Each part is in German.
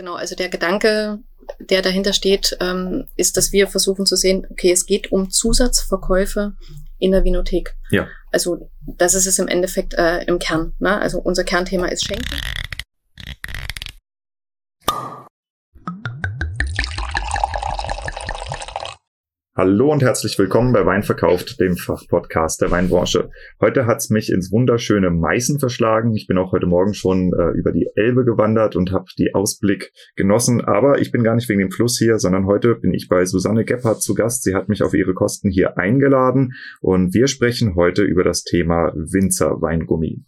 Genau, also der Gedanke, der dahinter steht, ähm, ist, dass wir versuchen zu sehen, okay, es geht um Zusatzverkäufe in der Vinothek. Ja. Also das ist es im Endeffekt äh, im Kern. Ne? Also unser Kernthema ist Schenken. Hallo und herzlich willkommen bei Wein verkauft, dem Fachpodcast der Weinbranche. Heute hat's mich ins wunderschöne Meißen verschlagen. Ich bin auch heute Morgen schon äh, über die Elbe gewandert und habe die Ausblick genossen. Aber ich bin gar nicht wegen dem Fluss hier, sondern heute bin ich bei Susanne Gebhardt zu Gast. Sie hat mich auf ihre Kosten hier eingeladen und wir sprechen heute über das Thema Winzerweingummi.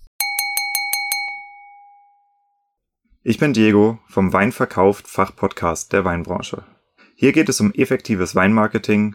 Ich bin Diego vom Wein verkauft Fachpodcast der Weinbranche. Hier geht es um effektives Weinmarketing,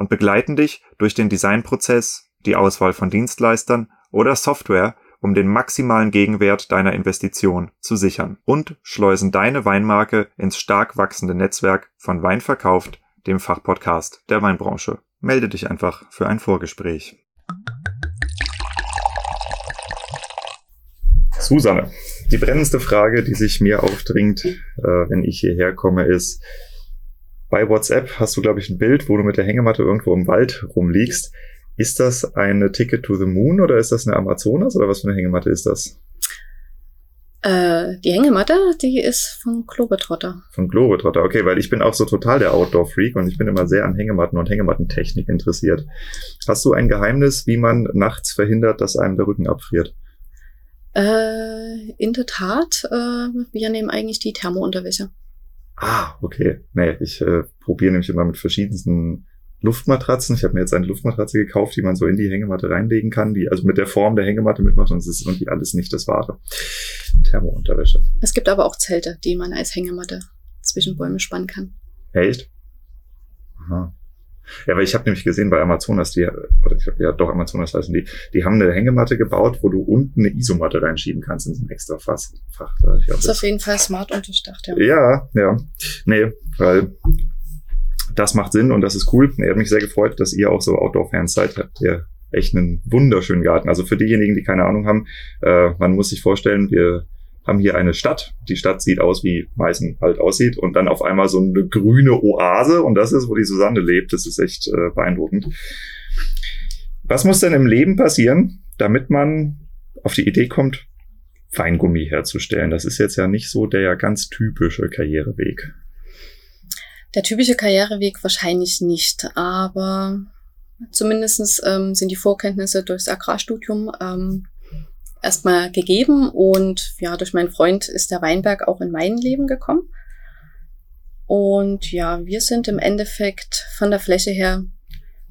und begleiten dich durch den Designprozess, die Auswahl von Dienstleistern oder Software, um den maximalen Gegenwert deiner Investition zu sichern und schleusen deine Weinmarke ins stark wachsende Netzwerk von Wein verkauft, dem Fachpodcast der Weinbranche. Melde dich einfach für ein Vorgespräch. Susanne, die brennendste Frage, die sich mir aufdringt, äh, wenn ich hierher komme, ist, bei WhatsApp hast du, glaube ich, ein Bild, wo du mit der Hängematte irgendwo im Wald rumliegst. Ist das eine Ticket to the Moon oder ist das eine Amazonas oder was für eine Hängematte ist das? Äh, die Hängematte, die ist von Globetrotter. Von Globetrotter, okay, weil ich bin auch so total der Outdoor-Freak und ich bin immer sehr an Hängematten und Hängemattentechnik interessiert. Hast du ein Geheimnis, wie man nachts verhindert, dass einem der Rücken abfriert? Äh, in der Tat, äh, wir nehmen eigentlich die Thermounterwäsche. Ah, okay. Nee, ich äh, probiere nämlich immer mit verschiedensten Luftmatratzen. Ich habe mir jetzt eine Luftmatratze gekauft, die man so in die Hängematte reinlegen kann, die also mit der Form der Hängematte mitmacht und es ist irgendwie alles nicht das wahre. Thermounterwäsche. Es gibt aber auch Zelte, die man als Hängematte zwischen Bäume spannen kann. Echt? Aha. Ja, weil ich habe nämlich gesehen bei Amazonas, die, oder ja doch, Amazonas heißen die, die haben eine Hängematte gebaut, wo du unten eine Isomatte reinschieben kannst in so ein extra Fass. Fach. Das ist auf jeden Fall smart unterstacht, ja. Ja, ja. Nee, weil das macht Sinn und das ist cool. Er hat mich sehr gefreut, dass ihr auch so Outdoor-Fans seid. Habt ihr echt einen wunderschönen Garten. Also für diejenigen, die keine Ahnung haben, äh, man muss sich vorstellen, wir haben hier eine Stadt. Die Stadt sieht aus, wie Meißen halt aussieht. Und dann auf einmal so eine grüne Oase. Und das ist, wo die Susanne lebt. Das ist echt äh, beeindruckend. Was muss denn im Leben passieren, damit man auf die Idee kommt, Weingummi herzustellen? Das ist jetzt ja nicht so der ganz typische Karriereweg. Der typische Karriereweg wahrscheinlich nicht, aber zumindestens ähm, sind die Vorkenntnisse durchs Agrarstudium ähm, erstmal gegeben und ja, durch meinen Freund ist der Weinberg auch in mein Leben gekommen. Und ja, wir sind im Endeffekt von der Fläche her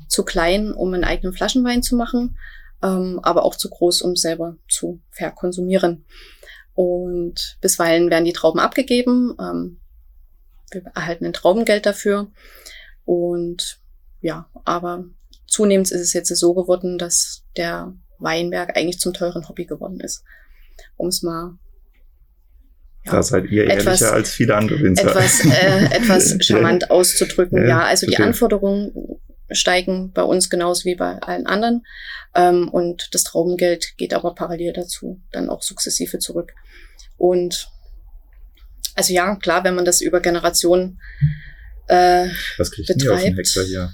zu klein, um einen eigenen Flaschenwein zu machen, ähm, aber auch zu groß, um selber zu verkonsumieren. Und bisweilen werden die Trauben abgegeben. Ähm, wir erhalten ein Traubengeld dafür. Und ja, aber zunehmend ist es jetzt so geworden, dass der Weinberg eigentlich zum teuren Hobby geworden ist. Um es mal ja, da seid ihr etwas, ehrlicher als viele andere Winzer. Etwas, äh, etwas charmant auszudrücken. Ja, ja also verstehe. die Anforderungen steigen bei uns genauso wie bei allen anderen. Ähm, und das Traubengeld geht aber parallel dazu dann auch sukzessive zurück. Und also ja, klar, wenn man das über Generationen äh, Was kriegt betreibt, auf den Hektar hier?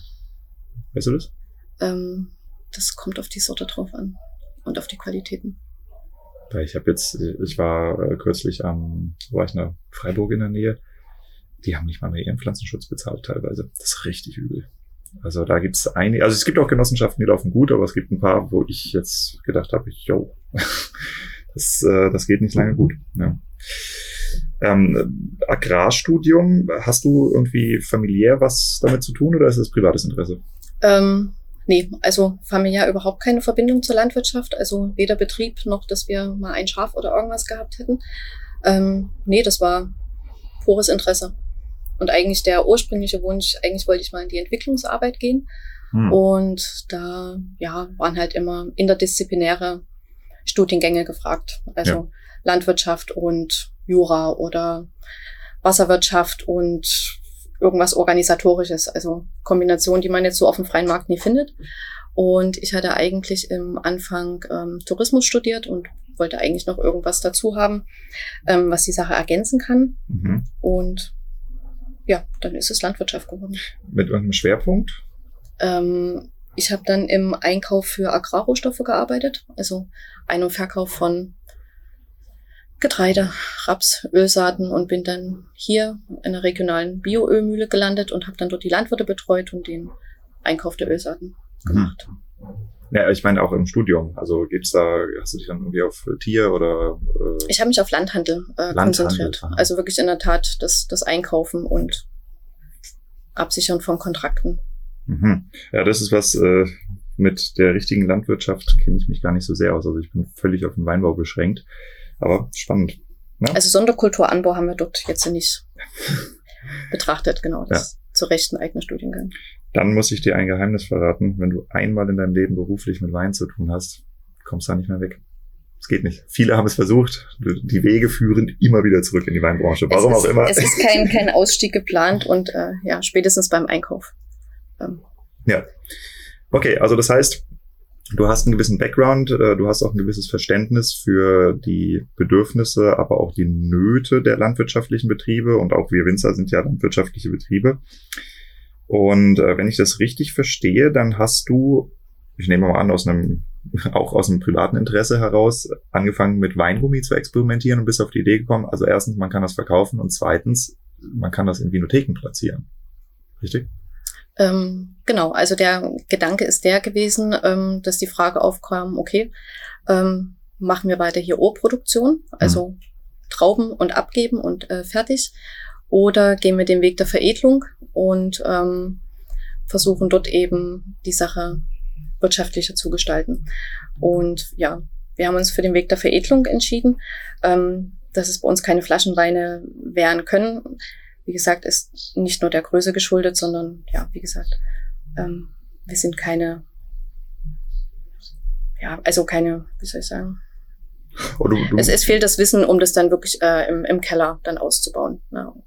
Weißt du das? Ähm, das kommt auf die Sorte drauf an und auf die Qualitäten. Ich habe jetzt, ich war äh, kürzlich am, war ich in Freiburg in der Nähe. Die haben nicht mal mehr ihren Pflanzenschutz bezahlt teilweise. Das ist richtig übel. Also da gibt's einige, also es gibt auch Genossenschaften, die laufen gut, aber es gibt ein paar, wo ich jetzt gedacht habe, yo, das, äh, das geht nicht lange gut. Ja. Ähm, Agrarstudium, hast du irgendwie familiär was damit zu tun oder ist es privates Interesse? Ähm, nee, also familiär überhaupt keine Verbindung zur Landwirtschaft, also weder Betrieb noch, dass wir mal ein Schaf oder irgendwas gehabt hätten. Ähm, nee, das war pures Interesse. Und eigentlich der ursprüngliche Wunsch, eigentlich wollte ich mal in die Entwicklungsarbeit gehen. Hm. Und da ja, waren halt immer interdisziplinäre Studiengänge gefragt. Also ja. Landwirtschaft und Jura oder Wasserwirtschaft und irgendwas Organisatorisches. Also Kombinationen, die man jetzt so auf dem freien Markt nie findet. Und ich hatte eigentlich im Anfang ähm, Tourismus studiert und wollte eigentlich noch irgendwas dazu haben, ähm, was die Sache ergänzen kann. Mhm. Und ja, dann ist es Landwirtschaft geworden. Mit irgendeinem Schwerpunkt? Ähm, ich habe dann im Einkauf für Agrarrohstoffe gearbeitet, also Ein- und Verkauf von Getreide, Raps, Ölsaaten und bin dann hier in einer regionalen Bioölmühle gelandet und habe dann dort die Landwirte betreut und den Einkauf der Ölsaaten mhm. gemacht. Ja, ich meine auch im Studium. Also gibt's da, hast du dich dann irgendwie auf Tier oder? Äh ich habe mich auf Landhandel, äh, Landhandel konzentriert. Also wirklich in der Tat das, das Einkaufen und Absichern von Kontrakten. Mhm. Ja, das ist was, äh, mit der richtigen Landwirtschaft kenne ich mich gar nicht so sehr aus. Also ich bin völlig auf den Weinbau beschränkt. Aber spannend. Ne? Also Sonderkulturanbau haben wir dort jetzt nicht betrachtet, genau. Das ja. zu Recht ein eigener Studiengang. Dann muss ich dir ein Geheimnis verraten. Wenn du einmal in deinem Leben beruflich mit Wein zu tun hast, kommst du da nicht mehr weg. Es geht nicht. Viele haben es versucht. Die Wege führen immer wieder zurück in die Weinbranche. Warum ist, auch immer. Es ist kein, kein Ausstieg geplant und äh, ja, spätestens beim Einkauf. Ähm. Ja. Okay, also das heißt, du hast einen gewissen Background, äh, du hast auch ein gewisses Verständnis für die Bedürfnisse, aber auch die Nöte der landwirtschaftlichen Betriebe und auch wir Winzer sind ja landwirtschaftliche Betriebe. Und äh, wenn ich das richtig verstehe, dann hast du, ich nehme mal an, aus einem, auch aus einem privaten Interesse heraus, angefangen mit Weingummi zu experimentieren und bist auf die Idee gekommen, also erstens, man kann das verkaufen und zweitens, man kann das in Vinotheken platzieren. Richtig? Ähm, genau, also der Gedanke ist der gewesen, ähm, dass die Frage aufkam, okay, ähm, machen wir weiter hier O-Produktion, also mhm. Trauben und abgeben und äh, fertig, oder gehen wir den Weg der Veredelung und ähm, versuchen dort eben die Sache wirtschaftlicher zu gestalten. Und ja, wir haben uns für den Weg der Veredelung entschieden, ähm, dass es bei uns keine Flaschenweine werden können wie gesagt, ist nicht nur der Größe geschuldet, sondern ja, wie gesagt, ähm, wir sind keine, ja, also keine, wie soll ich sagen? Oh, du, du. Es, es fehlt das Wissen, um das dann wirklich äh, im, im Keller dann auszubauen. Ne? Und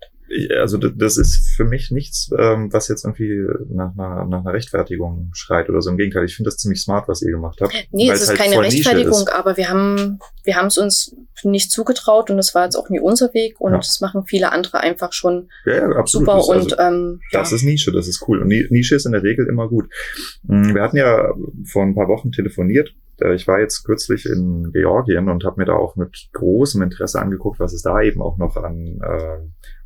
also das ist für mich nichts, ähm, was jetzt irgendwie nach einer, nach einer Rechtfertigung schreit oder so. Im Gegenteil, ich finde das ziemlich smart, was ihr gemacht habt. Nee, es ist halt keine Rechtfertigung, ist. aber wir haben wir haben es uns nicht zugetraut und das war jetzt auch nie unser Weg und ja. das machen viele andere einfach schon ja, ja, absolut. super. Das, also, und ähm, das ist Nische, das ist cool. Und Nische ist in der Regel immer gut. Mm, wir hatten ja vor ein paar Wochen telefoniert ich war jetzt kürzlich in Georgien und habe mir da auch mit großem Interesse angeguckt, was es da eben auch noch an äh,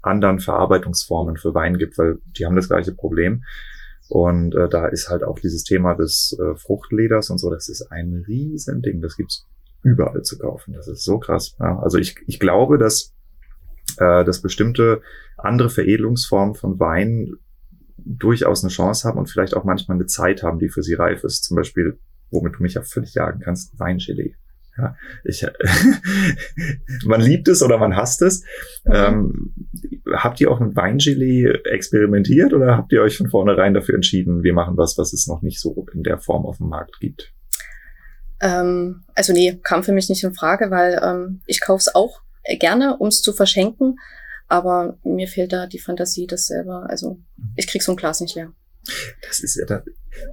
anderen Verarbeitungsformen für Wein gibt, weil die haben das gleiche Problem. Und äh, da ist halt auch dieses Thema des äh, Fruchtleders und so, das ist ein Riesending. Das gibt's überall zu kaufen. Das ist so krass. Ja, also ich, ich glaube, dass, äh, dass bestimmte andere Veredelungsformen von Wein durchaus eine Chance haben und vielleicht auch manchmal eine Zeit haben, die für sie reif ist. Zum Beispiel, womit du mich ja völlig jagen kannst, Weingelee. Ja, ich, man liebt es oder man hasst es. Mhm. Ähm, habt ihr auch mit Weingelee experimentiert oder habt ihr euch von vornherein dafür entschieden, wir machen was, was es noch nicht so in der Form auf dem Markt gibt? Ähm, also nee, kam für mich nicht in Frage, weil ähm, ich kaufe es auch gerne, um es zu verschenken. Aber mir fehlt da die Fantasie, das selber, also ich krieg so ein Glas nicht leer. Das ist ja,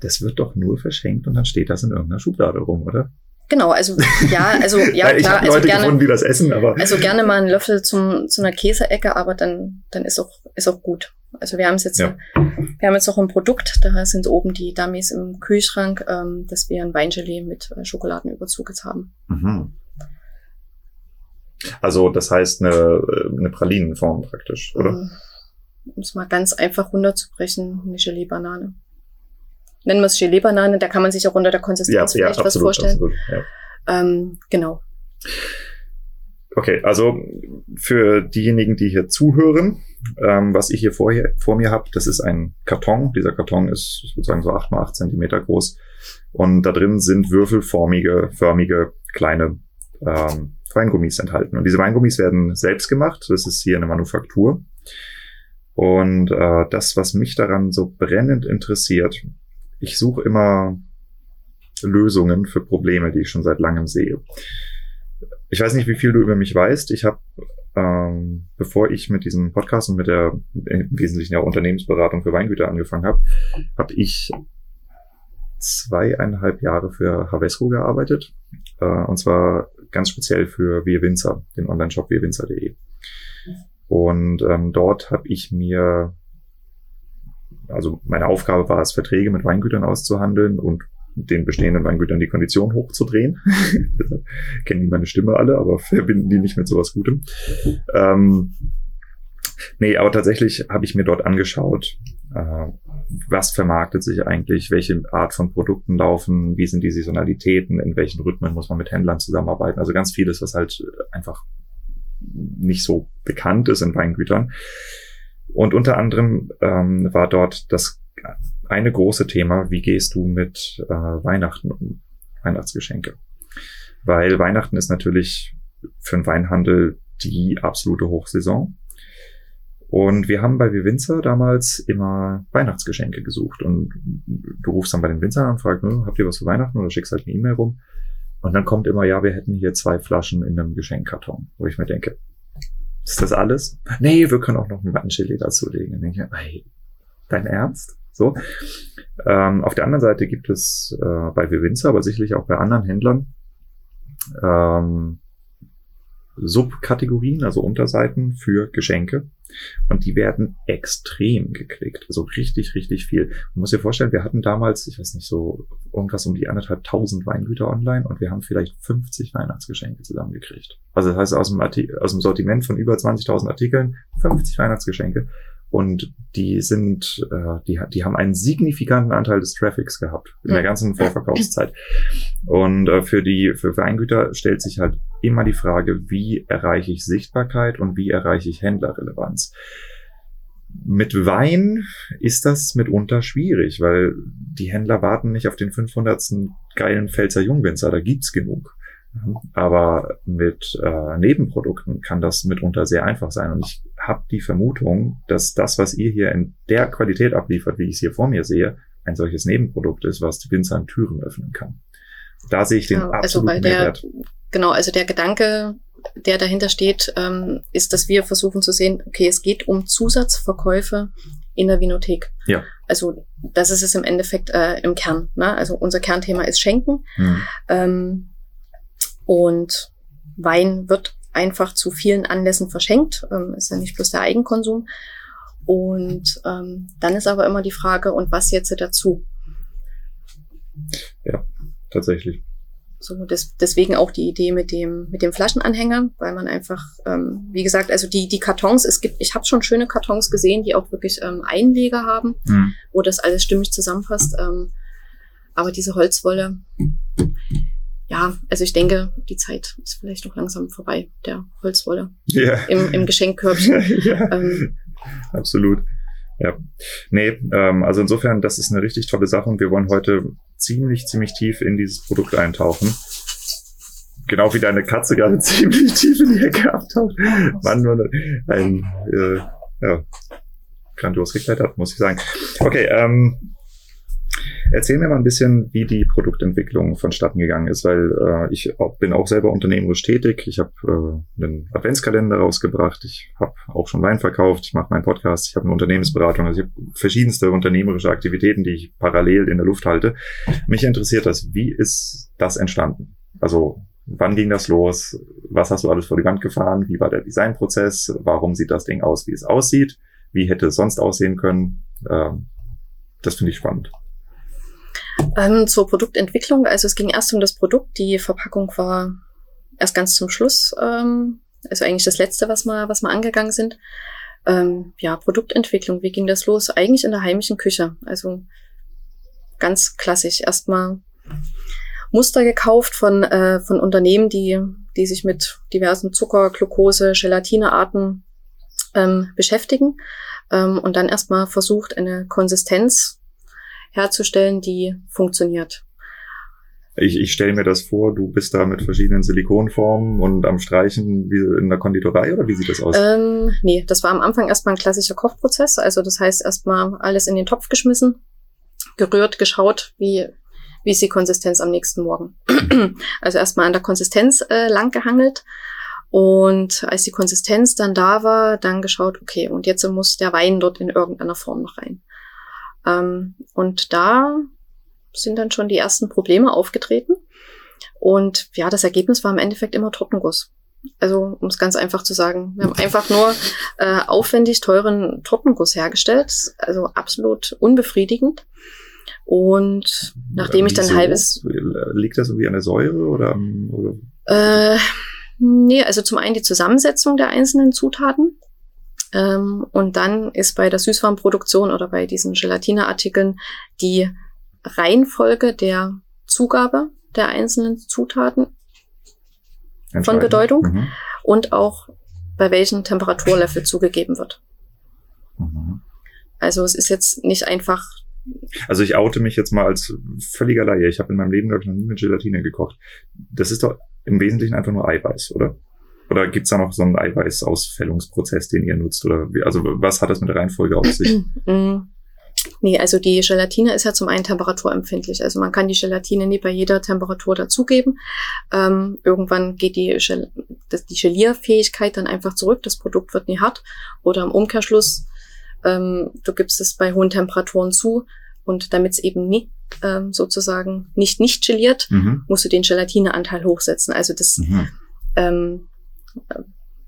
das wird doch nur verschenkt und dann steht das in irgendeiner Schublade rum, oder? Genau, also ja, also ja ich klar, also Leute gerne, gefunden, die das essen, aber also gerne mal einen Löffel zum zu einer Käseecke, aber dann dann ist auch ist auch gut. Also wir haben es jetzt, ja. wir haben jetzt noch ein Produkt, da sind oben die Dummies im Kühlschrank, ähm, dass wir ein Weingelee mit äh, Schokoladenüberzug jetzt haben. Mhm. Also das heißt eine, eine Pralinenform praktisch, oder? Um es mal ganz einfach runterzubrechen, eine Gelee-Banane nennen wir es Gelee-Banane, da kann man sich auch unter der Konsistenz ja, vielleicht ja, absolut, was vorstellen. Absolut, ja. ähm, genau. Okay, also für diejenigen, die hier zuhören, ähm, was ich hier vor, hier, vor mir habe, das ist ein Karton. Dieser Karton ist, ich würde sagen, so acht mal acht Zentimeter groß. Und da drin sind würfelformige, förmige, kleine ähm, Weingummis enthalten. Und diese Weingummis werden selbst gemacht. Das ist hier eine Manufaktur. Und äh, das, was mich daran so brennend interessiert, ich suche immer Lösungen für Probleme, die ich schon seit langem sehe. Ich weiß nicht, wie viel du über mich weißt. Ich habe, ähm, bevor ich mit diesem Podcast und mit der im Wesentlichen ja Unternehmensberatung für Weingüter angefangen habe, habe ich zweieinhalb Jahre für Havesco gearbeitet. Äh, und zwar ganz speziell für Wir Winzer, den Online-Shop wirwinzer.de. Und ähm, dort habe ich mir also meine Aufgabe war es, Verträge mit Weingütern auszuhandeln und den bestehenden Weingütern die Kondition hochzudrehen. Kennen die meine Stimme alle, aber verbinden die nicht mit sowas Gutem. Ähm, nee, aber tatsächlich habe ich mir dort angeschaut, äh, was vermarktet sich eigentlich, welche Art von Produkten laufen, wie sind die Saisonalitäten, in welchen Rhythmen muss man mit Händlern zusammenarbeiten. Also ganz vieles, was halt einfach nicht so bekannt ist in Weingütern. Und unter anderem ähm, war dort das eine große Thema, wie gehst du mit äh, Weihnachten um, Weihnachtsgeschenke. Weil Weihnachten ist natürlich für den Weinhandel die absolute Hochsaison. Und wir haben bei Winzer damals immer Weihnachtsgeschenke gesucht. Und du rufst dann bei den Winzern an und fragst, ne, habt ihr was für Weihnachten oder schickst halt eine E-Mail rum. Und dann kommt immer, ja, wir hätten hier zwei Flaschen in einem Geschenkkarton, wo ich mir denke, ist das alles? Nee, wir können auch noch ein Wandchili dazulegen. Dann denke ich, ey, dein Ernst? So. Ähm, auf der anderen Seite gibt es äh, bei Winzer, aber sicherlich auch bei anderen Händlern ähm, Subkategorien, also Unterseiten für Geschenke. Und die werden extrem geklickt. Also richtig, richtig viel. Man muss sich vorstellen, wir hatten damals, ich weiß nicht, so irgendwas um die anderthalb tausend Weingüter online und wir haben vielleicht 50 Weihnachtsgeschenke zusammengekriegt. Also das heißt, aus dem, Arti aus dem Sortiment von über 20.000 Artikeln 50 Weihnachtsgeschenke. Und die sind, äh, die, die haben einen signifikanten Anteil des Traffics gehabt in der ganzen Vorverkaufszeit. Und äh, für die für Weingüter stellt sich halt immer die Frage, wie erreiche ich Sichtbarkeit und wie erreiche ich Händlerrelevanz. Mit Wein ist das mitunter schwierig, weil die Händler warten nicht auf den 500. geilen Pfälzer Jungwinzer, da gibt's genug. Aber mit äh, Nebenprodukten kann das mitunter sehr einfach sein. Und ich habe die Vermutung, dass das, was ihr hier in der Qualität abliefert, wie ich es hier vor mir sehe, ein solches Nebenprodukt ist, was die Winzern Türen öffnen kann. Da sehe ich den genau, absoluten also Mehrwert. Genau, also der Gedanke, der dahinter steht, ähm, ist, dass wir versuchen zu sehen, okay, es geht um Zusatzverkäufe in der Vinothek. Ja. Also das ist es im Endeffekt äh, im Kern. Ne? Also unser Kernthema ist Schenken. Mhm. Ähm, und Wein wird einfach zu vielen Anlässen verschenkt. Ähm, ist ja nicht bloß der Eigenkonsum. Und ähm, dann ist aber immer die Frage, und was jetzt dazu? Ja, tatsächlich. So, das, deswegen auch die Idee mit dem, mit dem Flaschenanhänger, weil man einfach, ähm, wie gesagt, also die, die Kartons, es gibt, ich habe schon schöne Kartons gesehen, die auch wirklich ähm, Einleger haben, mhm. wo das alles stimmig zusammenpasst. Ähm, aber diese Holzwolle, ja, also ich denke, die Zeit ist vielleicht noch langsam vorbei, der Holzwolle yeah. im, im Geschenkkörbchen. ja, ähm, absolut. Ja, nee, ähm, also insofern, das ist eine richtig tolle Sache und wir wollen heute ziemlich, ziemlich tief in dieses Produkt eintauchen. genau wie deine Katze gerade ziemlich tief in die Ecke abtaucht. Mann, Mann, ein, äh, ja, grandios geklettert, muss ich sagen. Okay, ähm, Erzähl mir mal ein bisschen, wie die Produktentwicklung vonstatten gegangen ist, weil äh, ich bin auch selber unternehmerisch tätig. Ich habe äh, einen Adventskalender rausgebracht. Ich habe auch schon Wein verkauft. Ich mache meinen Podcast. Ich habe eine Unternehmensberatung. Also ich habe verschiedenste unternehmerische Aktivitäten, die ich parallel in der Luft halte. Mich interessiert das. Wie ist das entstanden? Also wann ging das los? Was hast du alles vor die Wand gefahren? Wie war der Designprozess? Warum sieht das Ding aus, wie es aussieht? Wie hätte es sonst aussehen können? Äh, das finde ich spannend. Ähm, zur Produktentwicklung, also es ging erst um das Produkt, die Verpackung war erst ganz zum Schluss, ähm, also eigentlich das letzte, was wir, was wir angegangen sind. Ähm, ja, Produktentwicklung, wie ging das los? Eigentlich in der heimischen Küche, also ganz klassisch. Erstmal Muster gekauft von, äh, von Unternehmen, die, die sich mit diversen Zucker, Glucose, Gelatinearten ähm, beschäftigen ähm, und dann erstmal versucht, eine Konsistenz herzustellen, die funktioniert. Ich, ich stelle mir das vor, du bist da mit verschiedenen Silikonformen und am Streichen wie in der Konditorei oder wie sieht das aus? Ähm, nee, das war am Anfang erstmal ein klassischer Kochprozess. Also das heißt erstmal alles in den Topf geschmissen, gerührt, geschaut, wie, wie ist die Konsistenz am nächsten Morgen. also erstmal an der Konsistenz äh, lang gehangelt. Und als die Konsistenz dann da war, dann geschaut, okay, und jetzt muss der Wein dort in irgendeiner Form noch rein. Ähm, und da sind dann schon die ersten Probleme aufgetreten. Und ja, das Ergebnis war im Endeffekt immer Tortenguss. Also, um es ganz einfach zu sagen, wir haben einfach nur äh, aufwendig teuren Tortenguss hergestellt. Also absolut unbefriedigend. Und nachdem ich dann halbes. Liegt das irgendwie an der Säure oder? oder? Äh, nee, also zum einen die Zusammensetzung der einzelnen Zutaten. Ähm, und dann ist bei der Süßwarenproduktion oder bei diesen Gelatineartikeln die Reihenfolge der Zugabe der einzelnen Zutaten von Bedeutung mhm. und auch bei welchem Temperaturlevel zugegeben wird. Mhm. Also es ist jetzt nicht einfach. Also ich oute mich jetzt mal als völliger Laie. Ich habe in meinem Leben, glaube ich, noch nie mit Gelatine gekocht. Das ist doch im Wesentlichen einfach nur Eiweiß, oder? Oder gibt's da noch so einen Eiweißausfällungsprozess, den ihr nutzt? Oder wie, also was hat das mit der Reihenfolge auf sich? Mm. Nee, also die Gelatine ist ja zum einen temperaturempfindlich. Also man kann die Gelatine nie bei jeder Temperatur dazugeben. Ähm, irgendwann geht die, Gel die Gelierfähigkeit dann einfach zurück. Das Produkt wird nie hart. Oder im Umkehrschluss, ähm, du gibst es bei hohen Temperaturen zu. Und damit es eben nie ähm, sozusagen nicht nicht geliert, mhm. musst du den Gelatineanteil hochsetzen. Also das mhm. ähm,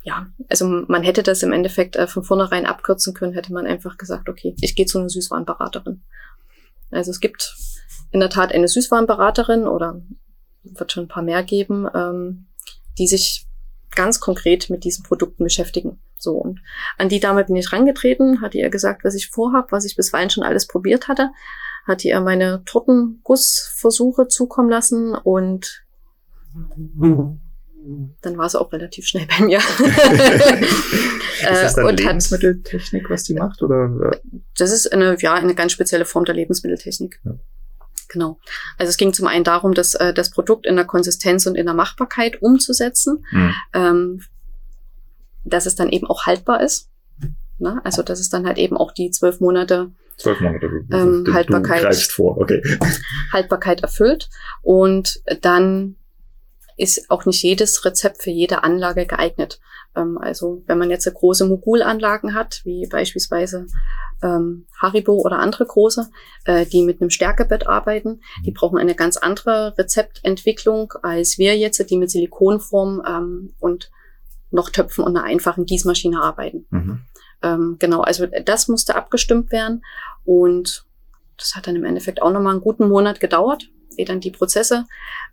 ja, also man hätte das im Endeffekt äh, von vornherein abkürzen können, hätte man einfach gesagt, okay, ich gehe zu einer Süßwarenberaterin. Also es gibt in der Tat eine Süßwarenberaterin oder wird schon ein paar mehr geben, ähm, die sich ganz konkret mit diesen Produkten beschäftigen. So und an die Dame bin ich rangetreten, hatte ihr gesagt, was ich vorhab, was ich bisweilen schon alles probiert hatte, hatte ihr meine Tortengussversuche zukommen lassen und dann war es auch relativ schnell bei mir. ist das dann äh, und Lebensmitteltechnik, was die macht? Oder? Das ist eine, ja, eine ganz spezielle Form der Lebensmitteltechnik. Ja. Genau. Also es ging zum einen darum, das, äh, das Produkt in der Konsistenz und in der Machbarkeit umzusetzen, mhm. ähm, dass es dann eben auch haltbar ist. Ne? Also dass es dann halt eben auch die zwölf Monate Zwölf Monate ähm, Haltbarkeit, vor. Okay. Haltbarkeit erfüllt und dann ist auch nicht jedes Rezept für jede Anlage geeignet. Ähm, also wenn man jetzt große Mogulanlagen hat, wie beispielsweise ähm, Haribo oder andere große, äh, die mit einem Stärkebett arbeiten, die brauchen eine ganz andere Rezeptentwicklung als wir jetzt, die mit Silikonform ähm, und noch Töpfen und einer einfachen Gießmaschine arbeiten. Mhm. Ähm, genau, also das musste abgestimmt werden und das hat dann im Endeffekt auch nochmal einen guten Monat gedauert, ehe dann die Prozesse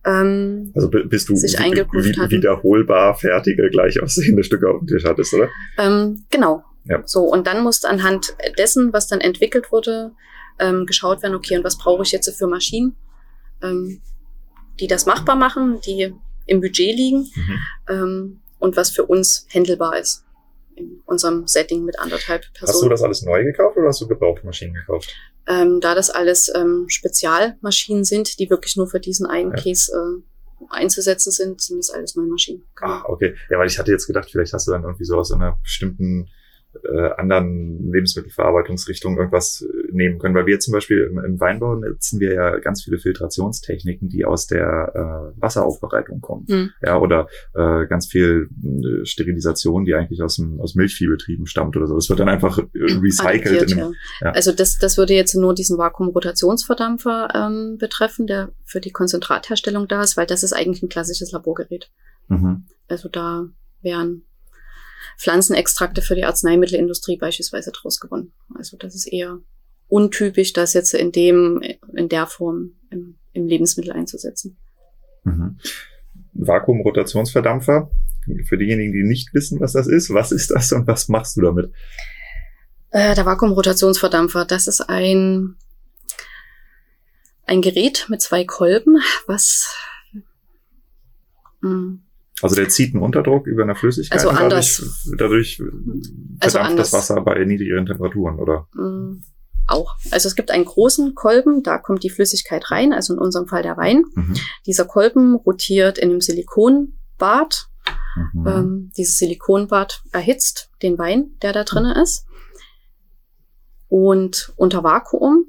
ähm, also bist du sich eingegroovt wie, wiederholbar fertige, gleich aussehende Stücke auf dem Tisch hattest, oder? Ähm, genau. Ja. So, und dann musste anhand dessen, was dann entwickelt wurde, ähm, geschaut werden, okay, und was brauche ich jetzt für Maschinen, ähm, die das machbar machen, die im Budget liegen mhm. ähm, und was für uns händelbar ist in unserem Setting mit anderthalb Personen. Hast du das alles neu gekauft oder hast du gebrauchte Maschinen gekauft? ähm, da das alles ähm, Spezialmaschinen sind, die wirklich nur für diesen einen ja. Case äh, einzusetzen sind, sind das alles neue Maschinen. Genau. Ah, okay. Ja, weil ich hatte jetzt gedacht, vielleicht hast du dann irgendwie so aus einer bestimmten äh, anderen Lebensmittelverarbeitungsrichtungen irgendwas äh, nehmen können. Weil wir zum Beispiel im, im, Weinbau nutzen wir ja ganz viele Filtrationstechniken, die aus der äh, Wasseraufbereitung kommen. Mhm. Ja, oder äh, ganz viel äh, Sterilisation, die eigentlich aus, dem, aus Milchviehbetrieben stammt oder so. Das wird dann einfach recycelt. Adaptiert, einem, ja. Ja. Also das, das würde jetzt nur diesen Vakuumrotationsverdampfer ähm, betreffen, der für die Konzentratherstellung da ist, weil das ist eigentlich ein klassisches Laborgerät. Mhm. Also da wären Pflanzenextrakte für die Arzneimittelindustrie beispielsweise draus gewonnen. Also das ist eher untypisch, das jetzt in dem, in der Form im, im Lebensmittel einzusetzen. Mhm. Vakuumrotationsverdampfer. Für diejenigen, die nicht wissen, was das ist, was ist das und was machst du damit? Äh, der Vakuumrotationsverdampfer, das ist ein, ein Gerät mit zwei Kolben, was also der zieht einen Unterdruck über eine Flüssigkeit also anders. dadurch, dadurch also verdampft das Wasser bei niedrigeren Temperaturen, oder? Mm, auch. Also es gibt einen großen Kolben, da kommt die Flüssigkeit rein, also in unserem Fall der Wein. Mhm. Dieser Kolben rotiert in einem Silikonbad. Mhm. Ähm, dieses Silikonbad erhitzt den Wein, der da drinnen ist. Und unter Vakuum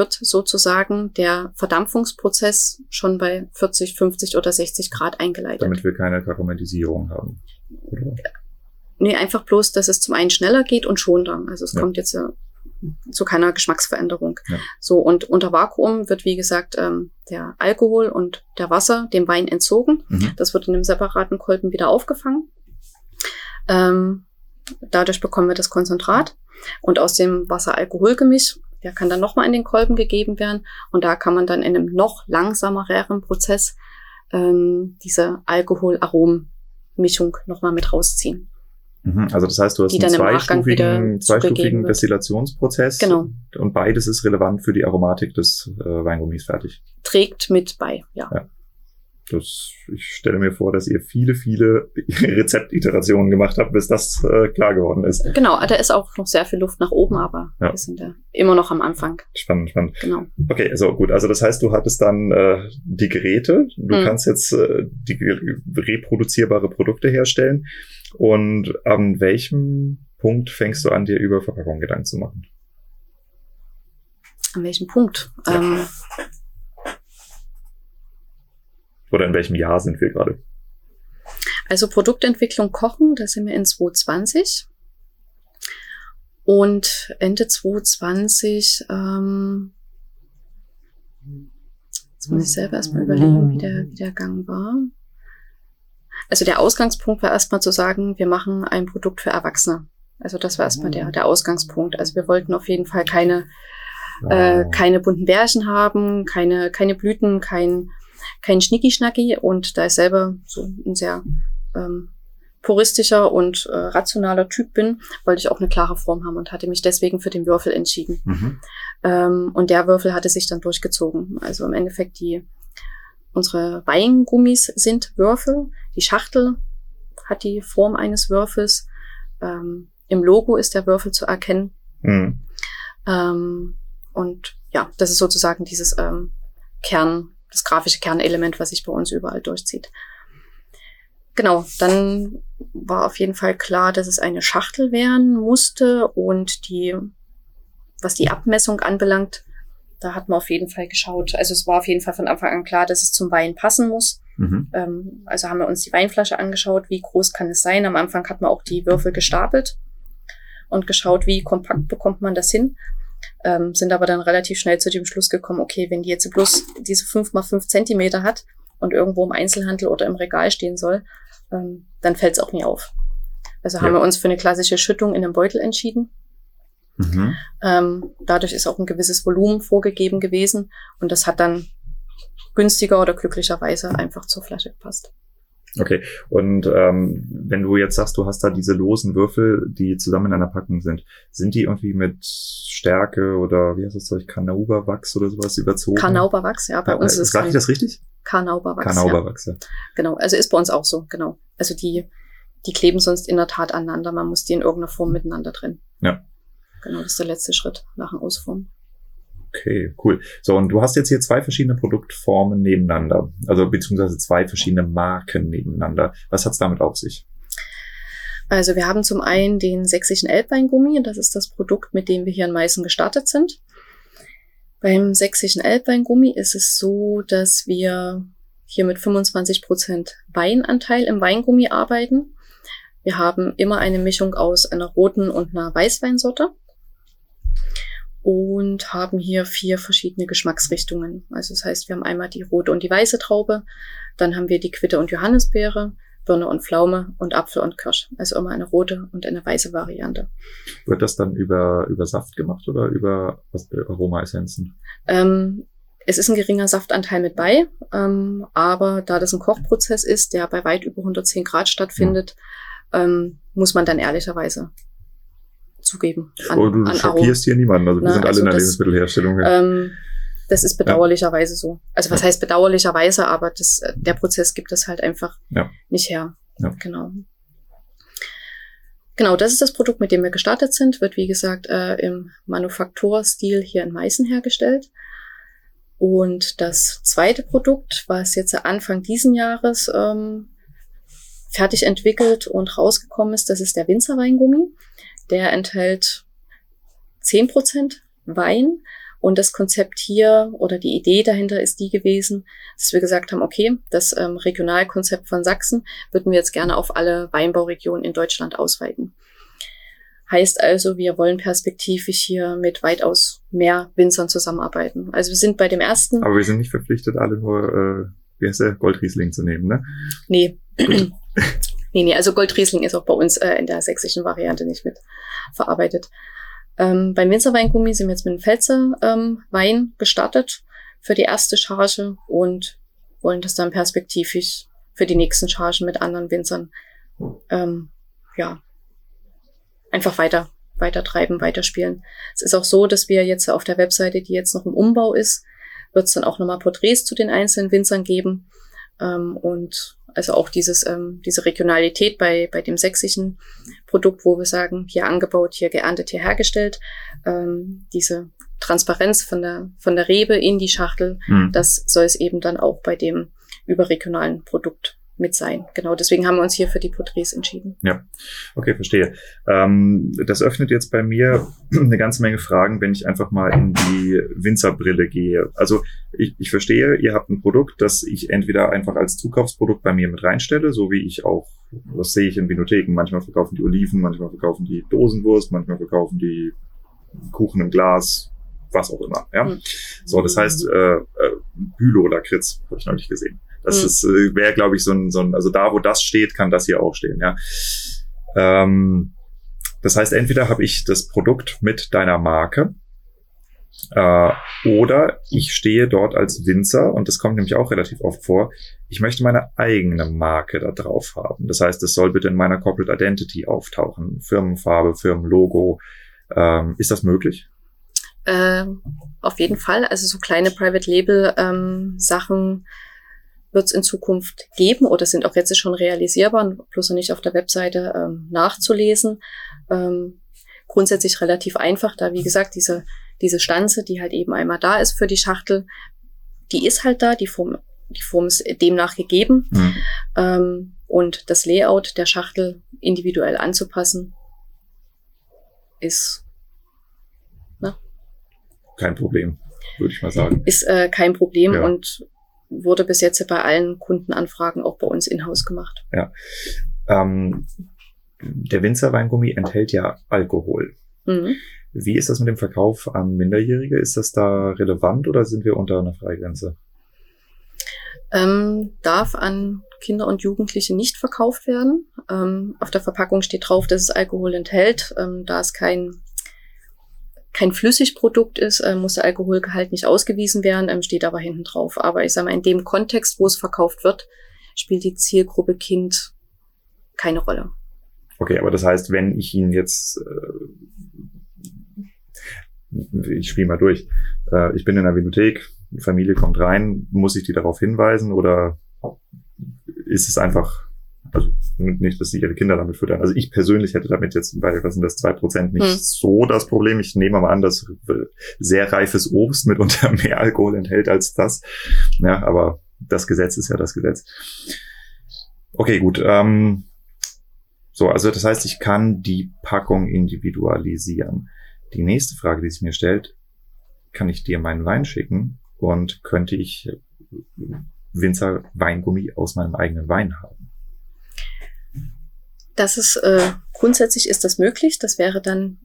wird sozusagen der Verdampfungsprozess schon bei 40, 50 oder 60 Grad eingeleitet. Damit wir keine Karamellisierung haben. Oder? Nee, einfach bloß, dass es zum einen schneller geht und schonender. Also es ja. kommt jetzt äh, zu keiner Geschmacksveränderung. Ja. So, und unter Vakuum wird, wie gesagt, ähm, der Alkohol und der Wasser dem Wein entzogen. Mhm. Das wird in einem separaten Kolben wieder aufgefangen. Ähm, dadurch bekommen wir das Konzentrat. Und aus dem Wasser-Alkohol-Gemisch der kann dann nochmal in den Kolben gegeben werden und da kann man dann in einem noch langsameren Prozess ähm, diese Alkohol-Arom-Mischung nochmal mit rausziehen. Mhm, also das heißt, du hast einen zweistufigen, zweistufigen Destillationsprozess genau. und beides ist relevant für die Aromatik des äh, Weingummis fertig. Trägt mit bei, ja. ja. Das, ich stelle mir vor, dass ihr viele, viele Rezeptiterationen gemacht habt, bis das äh, klar geworden ist. Genau, da ist auch noch sehr viel Luft nach oben, aber ja. wir sind da immer noch am Anfang. Spannend, spannend. Genau. Okay, also gut. Also das heißt, du hattest dann äh, die Geräte, du hm. kannst jetzt äh, die reproduzierbare Produkte herstellen. Und an welchem Punkt fängst du an, dir über Verpackung Gedanken zu machen? An welchem Punkt? Ja. Ähm, oder in welchem Jahr sind wir gerade? Also Produktentwicklung Kochen, da sind wir in 2020. Und Ende 2020, ähm, jetzt muss ich selber erstmal überlegen, wie der, wie der Gang war. Also der Ausgangspunkt war erstmal zu sagen, wir machen ein Produkt für Erwachsene. Also das war erstmal der, der Ausgangspunkt. Also wir wollten auf jeden Fall keine, äh, keine bunten Bärchen haben, keine, keine Blüten, kein kein Schnicki-Schnacki und da ich selber so ein sehr ähm, puristischer und äh, rationaler Typ bin, wollte ich auch eine klare Form haben und hatte mich deswegen für den Würfel entschieden. Mhm. Ähm, und der Würfel hatte sich dann durchgezogen. Also im Endeffekt die unsere Weingummis sind Würfel. Die Schachtel hat die Form eines Würfels. Ähm, Im Logo ist der Würfel zu erkennen. Mhm. Ähm, und ja, das ist sozusagen dieses ähm, Kern, das grafische Kernelement, was sich bei uns überall durchzieht. Genau, dann war auf jeden Fall klar, dass es eine Schachtel werden musste und die, was die Abmessung anbelangt, da hat man auf jeden Fall geschaut. Also es war auf jeden Fall von Anfang an klar, dass es zum Wein passen muss. Mhm. Ähm, also haben wir uns die Weinflasche angeschaut, wie groß kann es sein. Am Anfang hat man auch die Würfel gestapelt und geschaut, wie kompakt bekommt man das hin ähm, sind aber dann relativ schnell zu dem Schluss gekommen, okay, wenn die jetzt bloß diese fünf mal fünf Zentimeter hat und irgendwo im Einzelhandel oder im Regal stehen soll, ähm, dann fällt es auch nie auf. Also ja. haben wir uns für eine klassische Schüttung in einem Beutel entschieden. Mhm. Ähm, dadurch ist auch ein gewisses Volumen vorgegeben gewesen und das hat dann günstiger oder glücklicherweise einfach zur Flasche gepasst. Okay, und ähm, wenn du jetzt sagst, du hast da diese losen Würfel, die zusammen in einer Packung sind, sind die irgendwie mit Stärke oder wie heißt das Zeug, Kanauberwachs oder sowas überzogen? Kanauberwachs, ja, bei uns ist es. Sag ich das richtig? Kanauberwachs. Kanauberwachs, ja. ja. Genau, also ist bei uns auch so, genau. Also die, die kleben sonst in der Tat aneinander, man muss die in irgendeiner Form miteinander trennen. Ja. Genau, das ist der letzte Schritt nach dem Ausformen. Okay, cool. So, und du hast jetzt hier zwei verschiedene Produktformen nebeneinander, also beziehungsweise zwei verschiedene Marken nebeneinander. Was hat's damit auf sich? Also wir haben zum einen den sächsischen Elbweingummi, das ist das Produkt, mit dem wir hier in Meißen gestartet sind. Beim sächsischen Elbweingummi ist es so, dass wir hier mit 25 Prozent Weinanteil im Weingummi arbeiten. Wir haben immer eine Mischung aus einer roten und einer Weißweinsorte und haben hier vier verschiedene Geschmacksrichtungen. Also das heißt, wir haben einmal die rote und die weiße Traube, dann haben wir die Quitte und Johannisbeere, Birne und Pflaume und Apfel und Kirsch. Also immer eine rote und eine weiße Variante. Wird das dann über, über Saft gemacht oder über Aromaessenzen? Ähm, es ist ein geringer Saftanteil mit bei, ähm, aber da das ein Kochprozess ist, der bei weit über 110 Grad stattfindet, ja. ähm, muss man dann ehrlicherweise zugeben. An, oh, du schockierst hier niemanden, also wir Na, sind alle also in der das, Lebensmittelherstellung. Ähm, das ist bedauerlicherweise ja. so. Also was ja. heißt bedauerlicherweise, aber das, äh, der Prozess gibt es halt einfach ja. nicht her. Genau. Genau, das ist das Produkt, mit dem wir gestartet sind. Wird, wie gesagt, äh, im Manufakturstil hier in Meißen hergestellt. Und das zweite Produkt, was jetzt Anfang diesen Jahres ähm, fertig entwickelt und rausgekommen ist, das ist der Winzerweingummi. Der enthält zehn Prozent Wein. Und das Konzept hier oder die Idee dahinter ist die gewesen, dass wir gesagt haben, okay, das ähm, Regionalkonzept von Sachsen würden wir jetzt gerne auf alle Weinbauregionen in Deutschland ausweiten. Heißt also, wir wollen perspektivisch hier mit weitaus mehr Winzern zusammenarbeiten. Also wir sind bei dem ersten. Aber wir sind nicht verpflichtet, alle nur, äh, wie heißt der, Goldriesling zu nehmen, ne? Nee. nee, nee, also Goldriesling ist auch bei uns äh, in der sächsischen Variante nicht mit verarbeitet. Ähm, beim Winzerweingummi sind wir jetzt mit dem Pfälzer ähm, Wein gestartet für die erste Charge und wollen das dann perspektivisch für die nächsten Chargen mit anderen Winzern ähm, ja, einfach weiter, weiter treiben, weiterspielen. Es ist auch so, dass wir jetzt auf der Webseite, die jetzt noch im Umbau ist, wird es dann auch nochmal Porträts zu den einzelnen Winzern geben. Ähm, und also auch dieses, ähm, diese Regionalität bei, bei dem sächsischen Produkt, wo wir sagen, hier angebaut, hier geerntet, hier hergestellt, ähm, diese Transparenz von der, von der Rebe in die Schachtel, mhm. das soll es eben dann auch bei dem überregionalen Produkt mit sein. Genau, deswegen haben wir uns hier für die Porträts entschieden. Ja, okay, verstehe. Ähm, das öffnet jetzt bei mir eine ganze Menge Fragen, wenn ich einfach mal in die Winzerbrille gehe. Also ich, ich verstehe, ihr habt ein Produkt, das ich entweder einfach als Zukaufsprodukt bei mir mit reinstelle, so wie ich auch, was sehe ich in Vinotheken, manchmal verkaufen die Oliven, manchmal verkaufen die Dosenwurst, manchmal verkaufen die Kuchen im Glas, was auch immer. Ja? Mhm. So, das heißt, äh, äh, Bülow-Lakritz habe ich noch nicht gesehen. Das mhm. ist äh, wäre, glaube ich, so ein, so ein, also da, wo das steht, kann das hier auch stehen. Ja. Ähm, das heißt, entweder habe ich das Produkt mit deiner Marke äh, oder ich stehe dort als Winzer und das kommt nämlich auch relativ oft vor. Ich möchte meine eigene Marke da drauf haben. Das heißt, es soll bitte in meiner Corporate Identity auftauchen. Firmenfarbe, Firmenlogo. Ähm, ist das möglich? Ähm, auf jeden Fall. Also so kleine Private Label ähm, Sachen wird es in Zukunft geben oder sind auch jetzt schon realisierbar, bloß noch nicht auf der Webseite ähm, nachzulesen. Ähm, grundsätzlich relativ einfach, da wie gesagt diese, diese Stanze, die halt eben einmal da ist für die Schachtel, die ist halt da, die Form, die Form ist demnach gegeben. Mhm. Ähm, und das Layout der Schachtel individuell anzupassen, ist ne? kein Problem, würde ich mal sagen. Ist äh, kein Problem ja. und wurde bis jetzt bei allen Kundenanfragen auch bei uns in-house gemacht. Ja. Ähm, der Winzerweingummi enthält ja Alkohol. Mhm. Wie ist das mit dem Verkauf an Minderjährige? Ist das da relevant oder sind wir unter einer Freigrenze? Ähm, darf an Kinder und Jugendliche nicht verkauft werden. Ähm, auf der Verpackung steht drauf, dass es Alkohol enthält. Ähm, da es kein kein Flüssigprodukt ist, äh, muss der Alkoholgehalt nicht ausgewiesen werden, ähm, steht aber hinten drauf. Aber ich sage mal, in dem Kontext, wo es verkauft wird, spielt die Zielgruppe Kind keine Rolle. Okay, aber das heißt, wenn ich ihn jetzt, äh, ich spiele mal durch, äh, ich bin in der Bibliothek, Familie kommt rein, muss ich die darauf hinweisen oder ist es einfach Also nicht, dass sie ihre Kinder damit füttern. Also ich persönlich hätte damit jetzt bei, was sind das, zwei Prozent nicht hm. so das Problem. Ich nehme mal an, dass sehr reifes Obst mitunter mehr Alkohol enthält als das. Ja, aber das Gesetz ist ja das Gesetz. Okay, gut. Ähm, so, also das heißt, ich kann die Packung individualisieren. Die nächste Frage, die sich mir stellt, kann ich dir meinen Wein schicken und könnte ich Winzer Weingummi aus meinem eigenen Wein haben? Das ist äh, grundsätzlich ist das möglich. Das wäre dann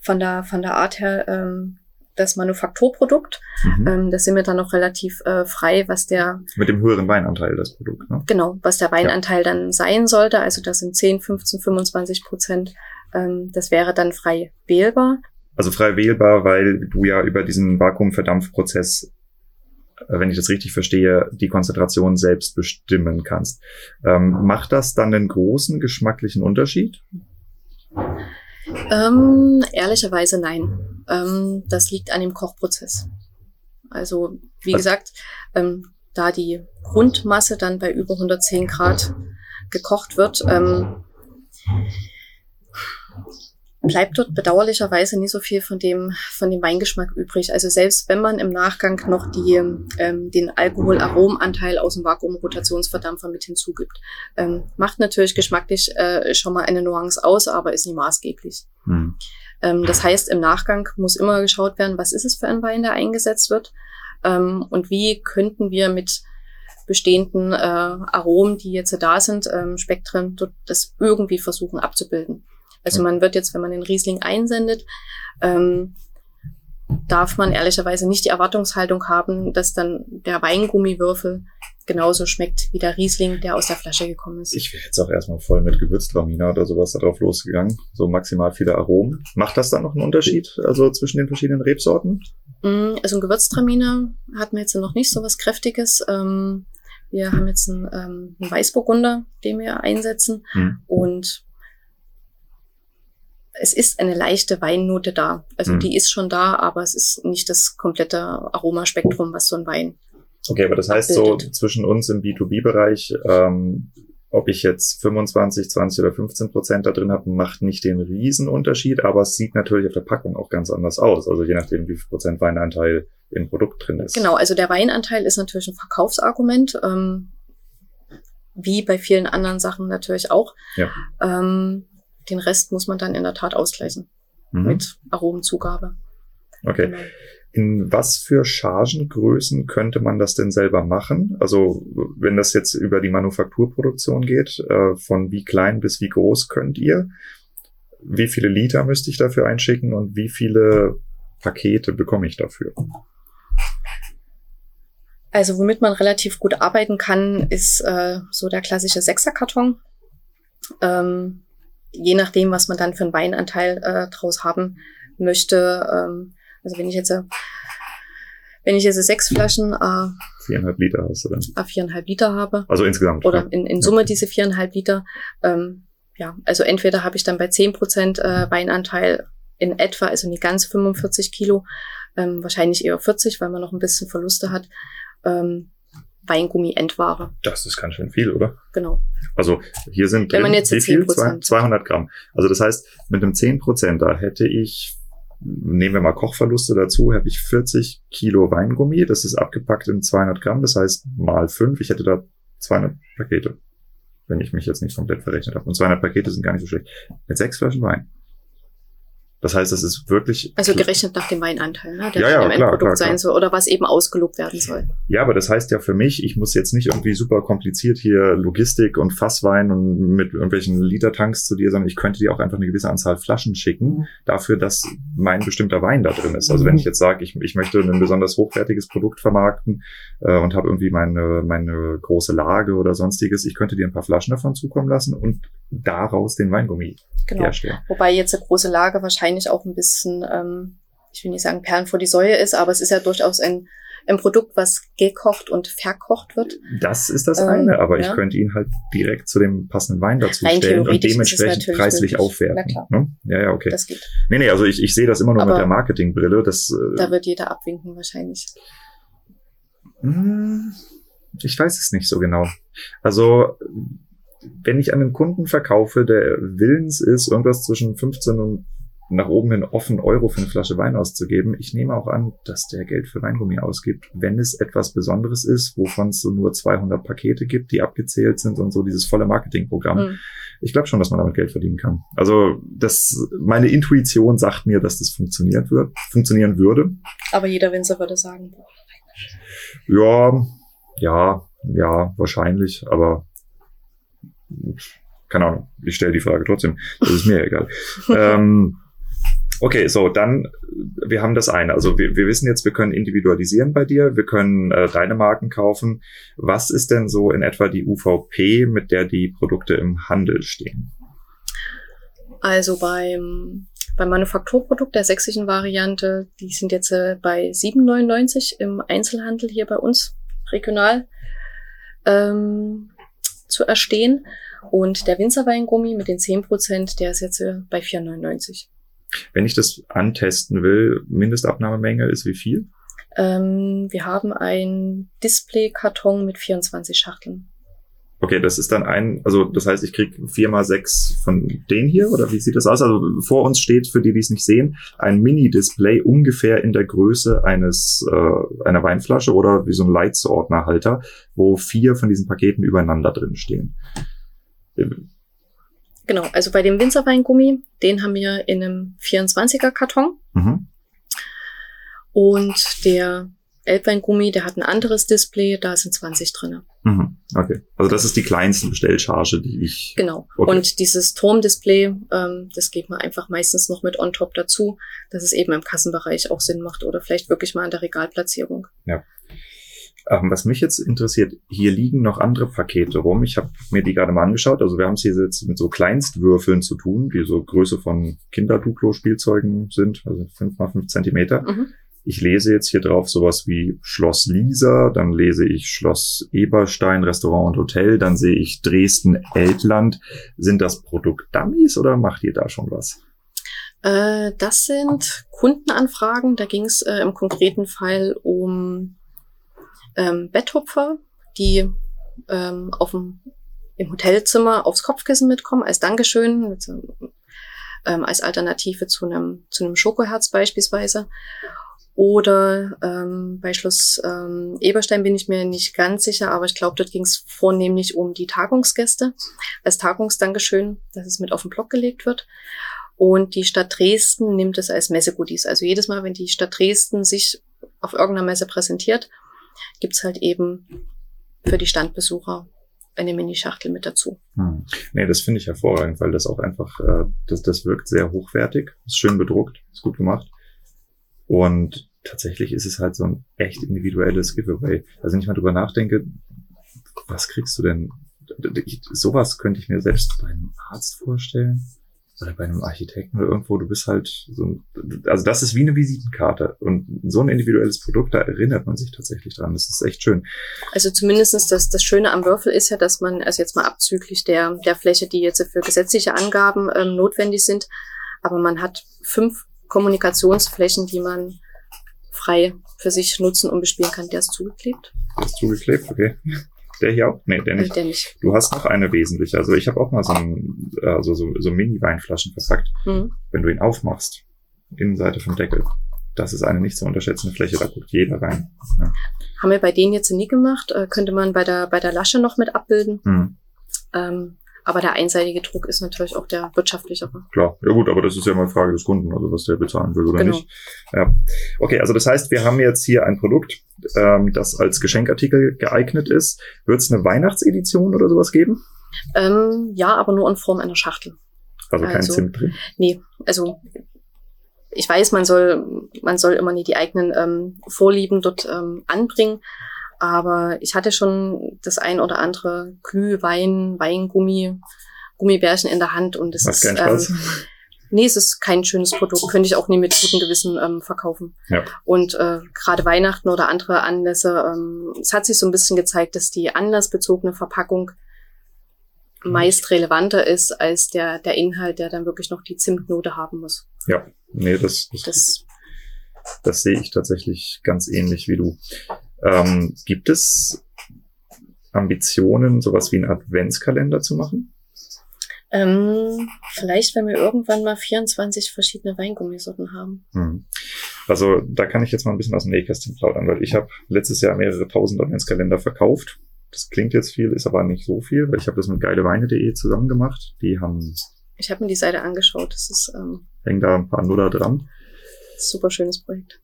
von der von der Art her ähm, das Manufakturprodukt. Mhm. Ähm, das sind wir dann noch relativ äh, frei, was der mit dem höheren Weinanteil das Produkt. Ne? Genau, was der Weinanteil ja. dann sein sollte. Also das sind 10, 15, 25 Prozent. Ähm, das wäre dann frei wählbar. Also frei wählbar, weil du ja über diesen Vakuumverdampfprozess, wenn ich das richtig verstehe, die Konzentration selbst bestimmen kannst. Ähm, macht das dann einen großen geschmacklichen Unterschied? Ähm, ehrlicherweise nein. Ähm, das liegt an dem Kochprozess. Also, wie Was? gesagt, ähm, da die Grundmasse dann bei über 110 Grad gekocht wird, ähm, bleibt dort bedauerlicherweise nie so viel von dem, von dem Weingeschmack übrig. Also selbst wenn man im Nachgang noch die, ähm, den Alkoholaromanteil aus dem Vakuumrotationsverdampfer mit hinzugibt. Ähm, macht natürlich geschmacklich äh, schon mal eine Nuance aus, aber ist nie maßgeblich. Hm. Ähm, das heißt, im Nachgang muss immer geschaut werden, was ist es für ein Wein, der eingesetzt wird ähm, und wie könnten wir mit bestehenden äh, Aromen, die jetzt da sind, ähm, Spektren, das irgendwie versuchen abzubilden. Also man wird jetzt, wenn man den Riesling einsendet, ähm, darf man ehrlicherweise nicht die Erwartungshaltung haben, dass dann der Weingummiwürfel genauso schmeckt wie der Riesling, der aus der Flasche gekommen ist. Ich wäre jetzt auch erstmal voll mit Gewürztraminer oder sowas darauf losgegangen. So maximal viele Aromen. Macht das dann noch einen Unterschied, also zwischen den verschiedenen Rebsorten? Mm, also ein Gewürztraminer hat mir jetzt noch nicht so was Kräftiges. Ähm, wir haben jetzt einen, ähm, einen Weißburgunder, den wir einsetzen. Hm. Und es ist eine leichte Weinnote da. Also mhm. die ist schon da, aber es ist nicht das komplette Aromaspektrum, was so ein Wein. Okay, aber das heißt abbildet. so zwischen uns im B2B-Bereich, ähm, ob ich jetzt 25, 20 oder 15 Prozent da drin habe, macht nicht den Riesenunterschied, aber es sieht natürlich auf der Packung auch ganz anders aus. Also je nachdem, wie viel Prozent Weinanteil im Produkt drin ist. Genau, also der Weinanteil ist natürlich ein Verkaufsargument, ähm, wie bei vielen anderen Sachen natürlich auch. Ja. Ähm, den Rest muss man dann in der Tat ausgleichen mhm. mit Aromenzugabe. Okay. Genau. In was für Chargengrößen könnte man das denn selber machen? Also wenn das jetzt über die Manufakturproduktion geht, äh, von wie klein bis wie groß könnt ihr? Wie viele Liter müsste ich dafür einschicken und wie viele Pakete bekomme ich dafür? Also womit man relativ gut arbeiten kann, ist äh, so der klassische Sechserkarton. Ähm, je nachdem, was man dann für einen Weinanteil äh, draus haben möchte. Ähm, also wenn ich jetzt äh, wenn ich jetzt sechs Flaschen äh, viereinhalb Liter hast du dann. Äh, viereinhalb Liter habe. Also insgesamt. Oder in, in Summe ja. diese viereinhalb Liter. Ähm, ja, also entweder habe ich dann bei zehn Prozent äh, Weinanteil in etwa, also nicht ganz 45 Kilo, ähm, wahrscheinlich eher 40, weil man noch ein bisschen Verluste hat. Ähm, Weingummi-Endware. Das ist ganz schön viel, oder? Genau. Also hier sind Wenn man jetzt wie viel? 200 Gramm. Also das heißt, mit einem 10% da hätte ich, nehmen wir mal Kochverluste dazu, hätte ich 40 Kilo Weingummi. Das ist abgepackt in 200 Gramm. Das heißt mal 5. Ich hätte da 200 Pakete. Wenn ich mich jetzt nicht komplett verrechnet habe. Und 200 Pakete sind gar nicht so schlecht. Mit sechs Flaschen Wein. Das heißt, es ist wirklich. Also gerechnet nach dem Weinanteil, ne? der ja, ja, im klar, Endprodukt klar, sein soll oder was eben ausgelobt werden soll. Ja, aber das heißt ja für mich, ich muss jetzt nicht irgendwie super kompliziert hier Logistik und Fasswein und mit irgendwelchen Litertanks zu dir, sondern ich könnte dir auch einfach eine gewisse Anzahl Flaschen schicken, mhm. dafür, dass mein bestimmter Wein da drin ist. Also wenn ich jetzt sage, ich, ich möchte ein besonders hochwertiges Produkt vermarkten äh, und habe irgendwie meine, meine große Lage oder sonstiges, ich könnte dir ein paar Flaschen davon zukommen lassen und daraus den Weingummi genau. herstellen. Wobei jetzt eine große Lage wahrscheinlich auch ein bisschen, ähm, ich will nicht sagen Perlen vor die Säue ist, aber es ist ja durchaus ein, ein Produkt, was gekocht und verkocht wird. Das ist das ähm, eine, aber ja. ich könnte ihn halt direkt zu dem passenden Wein dazu Rein stellen und dementsprechend preislich möglich. aufwerten. Na klar. Ne? Ja, ja, okay. Das geht. Nee, nee, also ich, ich sehe das immer nur aber mit der Marketingbrille. Das, äh, da wird jeder abwinken wahrscheinlich. Hm, ich weiß es nicht so genau. Also, wenn ich an einen Kunden verkaufe, der willens ist, irgendwas zwischen 15 und nach oben hin offen Euro für eine Flasche Wein auszugeben. Ich nehme auch an, dass der Geld für Weingummi ausgibt, wenn es etwas Besonderes ist, wovon es so nur 200 Pakete gibt, die abgezählt sind und so dieses volle Marketingprogramm. Mhm. Ich glaube schon, dass man damit Geld verdienen kann. Also das, meine Intuition sagt mir, dass das funktioniert wird, funktionieren würde. Aber jeder Winzer würde sagen, boah, ja, ja, ja, wahrscheinlich, aber keine Ahnung, ich stelle die Frage trotzdem. Das ist mir egal. ähm, Okay, so, dann, wir haben das eine. Also wir, wir wissen jetzt, wir können individualisieren bei dir, wir können äh, deine Marken kaufen. Was ist denn so in etwa die UVP, mit der die Produkte im Handel stehen? Also beim, beim Manufakturprodukt der sächsischen Variante, die sind jetzt äh, bei 7,99 im Einzelhandel hier bei uns regional ähm, zu erstehen. Und der Winzerweingummi mit den 10%, der ist jetzt äh, bei 4,99. Wenn ich das antesten will, Mindestabnahmemenge ist wie viel? Ähm, wir haben ein Display-Karton mit 24 Schachteln. Okay, das ist dann ein, also das heißt, ich krieg vier mal sechs von denen hier oder wie sieht das aus? Also vor uns steht, für die, die es nicht sehen, ein Mini-Display ungefähr in der Größe eines äh, einer Weinflasche oder wie so ein Leitsordnerhalter, wo vier von diesen Paketen übereinander drin stehen. Genau, also bei dem Winzerweingummi, den haben wir in einem 24er Karton. Mhm. Und der Elbweingummi, der hat ein anderes Display, da sind 20 drinne. Mhm. Okay, also das ist die kleinste Bestellcharge, die ich. Genau. Okay. Und dieses Turmdisplay, ähm, das geht man einfach meistens noch mit on top dazu, dass es eben im Kassenbereich auch Sinn macht oder vielleicht wirklich mal an der Regalplatzierung. Ja. Ähm, was mich jetzt interessiert, hier liegen noch andere Pakete rum. Ich habe mir die gerade mal angeschaut. Also wir haben es hier jetzt mit so Kleinstwürfeln zu tun, die so Größe von Kinderduplo-Spielzeugen sind, also fünf mal fünf Zentimeter. Mhm. Ich lese jetzt hier drauf sowas wie Schloss Lisa, dann lese ich Schloss Eberstein, Restaurant und Hotel, dann sehe ich Dresden Elbland. Sind das Produktdummies oder macht ihr da schon was? Äh, das sind Kundenanfragen. Da ging es äh, im konkreten Fall um ähm, Betthupfer, die ähm, auf dem, im Hotelzimmer aufs Kopfkissen mitkommen als Dankeschön, mit, ähm, als Alternative zu einem, zu einem Schokoherz beispielsweise. Oder ähm, bei Schloss ähm, Eberstein bin ich mir nicht ganz sicher, aber ich glaube, dort ging es vornehmlich um die Tagungsgäste als Tagungsdankeschön, dass es mit auf den Block gelegt wird. Und die Stadt Dresden nimmt es als Messegoodies. Also jedes Mal, wenn die Stadt Dresden sich auf irgendeiner Messe präsentiert, gibt's halt eben für die Standbesucher eine Mini-Schachtel mit dazu. Hm. Nee, das finde ich hervorragend, weil das auch einfach, äh, das, das wirkt sehr hochwertig, ist schön bedruckt, ist gut gemacht. Und tatsächlich ist es halt so ein echt individuelles Giveaway. Also wenn ich mal drüber nachdenke, was kriegst du denn? Sowas könnte ich mir selbst bei einem Arzt vorstellen oder bei einem Architekten oder irgendwo, du bist halt so ein, also das ist wie eine Visitenkarte und so ein individuelles Produkt, da erinnert man sich tatsächlich dran. Das ist echt schön. Also zumindestens das, das Schöne am Würfel ist ja, dass man, also jetzt mal abzüglich der, der Fläche, die jetzt für gesetzliche Angaben ähm, notwendig sind, aber man hat fünf Kommunikationsflächen, die man frei für sich nutzen und bespielen kann. Der ist zugeklebt. Der ist zugeklebt, okay. Der hier auch? Nee, der nicht. Der nicht. Du hast noch eine wesentliche. Also ich habe auch mal so, ein, also so, so Mini-Weinflaschen verpackt. Mhm. Wenn du ihn aufmachst, Innenseite vom Deckel, das ist eine nicht zu unterschätzende Fläche, da guckt jeder rein. Ja. Haben wir bei denen jetzt nie gemacht, äh, könnte man bei der, bei der Lasche noch mit abbilden. Mhm. Ähm, aber der einseitige Druck ist natürlich auch der wirtschaftlichere. Klar, ja gut, aber das ist ja mal Frage des Kunden, also was der bezahlen will oder genau. nicht. Ja. Okay, also das heißt, wir haben jetzt hier ein Produkt, ähm, das als Geschenkartikel geeignet ist. Wird es eine Weihnachtsedition oder sowas geben? Ähm, ja, aber nur in Form einer Schachtel. Also kein also, Zimt drin? Nee, also ich weiß, man soll, man soll immer nie die eigenen ähm, Vorlieben dort ähm, anbringen. Aber ich hatte schon das ein oder andere Glühwein, Weingummi, Gummibärchen in der Hand und es ist, ähm, nee, es ist kein schönes Produkt, könnte ich auch nie mit gutem Gewissen ähm, verkaufen. Ja. Und äh, gerade Weihnachten oder andere Anlässe, ähm, es hat sich so ein bisschen gezeigt, dass die anlassbezogene Verpackung mhm. meist relevanter ist als der, der Inhalt, der dann wirklich noch die Zimtnote haben muss. Ja, nee, das, das, das, das sehe ich tatsächlich ganz ähnlich wie du. Ähm, gibt es Ambitionen, sowas wie einen Adventskalender zu machen? Ähm, vielleicht, wenn wir irgendwann mal 24 verschiedene Weingummisorten haben. Hm. Also da kann ich jetzt mal ein bisschen aus dem Nähkästchen plaudern, weil ich habe letztes Jahr mehrere tausend Adventskalender verkauft. Das klingt jetzt viel, ist aber nicht so viel, weil ich habe das mit geileweine.de zusammen gemacht. Die haben. Ich habe mir die Seite angeschaut. Das ist ähm, hängen da ein paar Nuller dran. Super schönes Projekt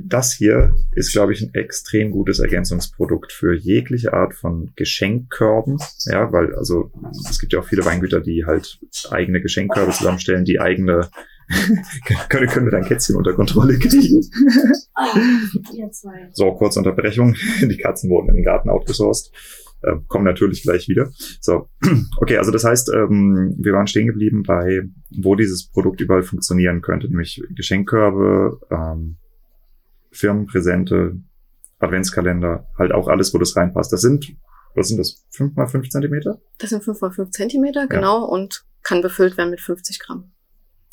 das hier ist, glaube ich, ein extrem gutes Ergänzungsprodukt für jegliche Art von Geschenkkörben. Ja, weil, also, es gibt ja auch viele Weingüter, die halt eigene Geschenkkörbe zusammenstellen, die eigene, können, können wir dein Kätzchen unter Kontrolle kriegen? so, kurze Unterbrechung. Die Katzen wurden in den Garten outgesourced. Äh, kommen natürlich gleich wieder. So, okay, also das heißt, ähm, wir waren stehen geblieben bei, wo dieses Produkt überall funktionieren könnte, nämlich Geschenkkörbe, ähm, Firmenpräsente, Adventskalender, halt auch alles, wo das reinpasst. Das sind, was sind das, fünf mal fünf Zentimeter? Das sind fünf mal fünf Zentimeter, genau, ja. und kann befüllt werden mit 50 Gramm.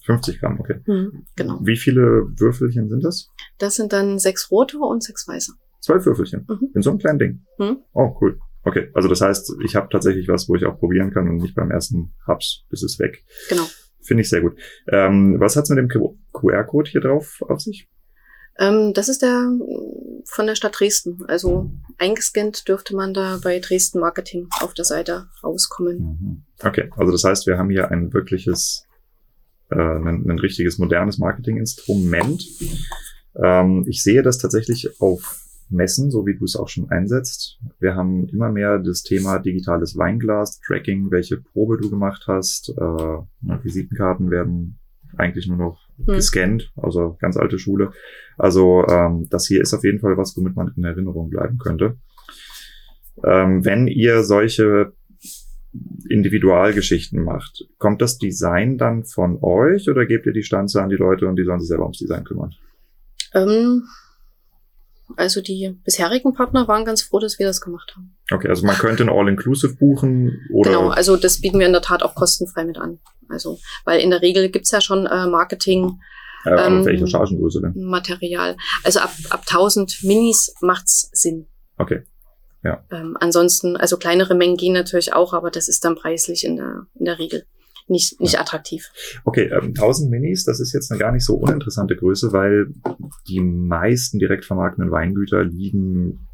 50 Gramm, okay. Mhm, genau. Wie viele Würfelchen sind das? Das sind dann sechs rote und sechs weiße. Zwölf Würfelchen? Mhm. In so einem kleinen Ding? Mhm. Oh, cool. Okay, also das heißt, ich habe tatsächlich was, wo ich auch probieren kann und nicht beim ersten Hubs, bis es weg. Genau. Finde ich sehr gut. Ähm, was hat's mit dem QR-Code hier drauf auf sich? Ähm, das ist der von der Stadt Dresden. Also eingescannt dürfte man da bei Dresden Marketing auf der Seite rauskommen. Mhm. Okay, also das heißt, wir haben hier ein wirkliches, äh, ein, ein richtiges modernes Marketinginstrument. Ähm, ich sehe das tatsächlich auf Messen, so wie du es auch schon einsetzt. Wir haben immer mehr das Thema digitales Weinglas, Tracking, welche Probe du gemacht hast. Äh, Visitenkarten werden eigentlich nur noch hm. gescannt, also ganz alte Schule. Also ähm, das hier ist auf jeden Fall was, womit man in Erinnerung bleiben könnte. Ähm, wenn ihr solche Individualgeschichten macht, kommt das Design dann von euch oder gebt ihr die Stanze an die Leute und die sollen sich selber ums Design kümmern? Ähm, also die bisherigen Partner waren ganz froh, dass wir das gemacht haben. Okay, also man könnte ein All-Inclusive buchen oder. Genau, also das bieten wir in der Tat auch kostenfrei mit an. Also, weil in der Regel gibt's ja schon äh, Marketing. Ja, ähm, welche Chargengröße denn? Material. Also ab, ab 1000 Minis macht's Sinn. Okay. Ja. Ähm, ansonsten, also kleinere Mengen gehen natürlich auch, aber das ist dann preislich in der, in der Regel nicht, nicht ja. attraktiv. Okay, ähm, 1000 Minis, das ist jetzt eine gar nicht so uninteressante Größe, weil die meisten direkt vermarktenden Weingüter liegen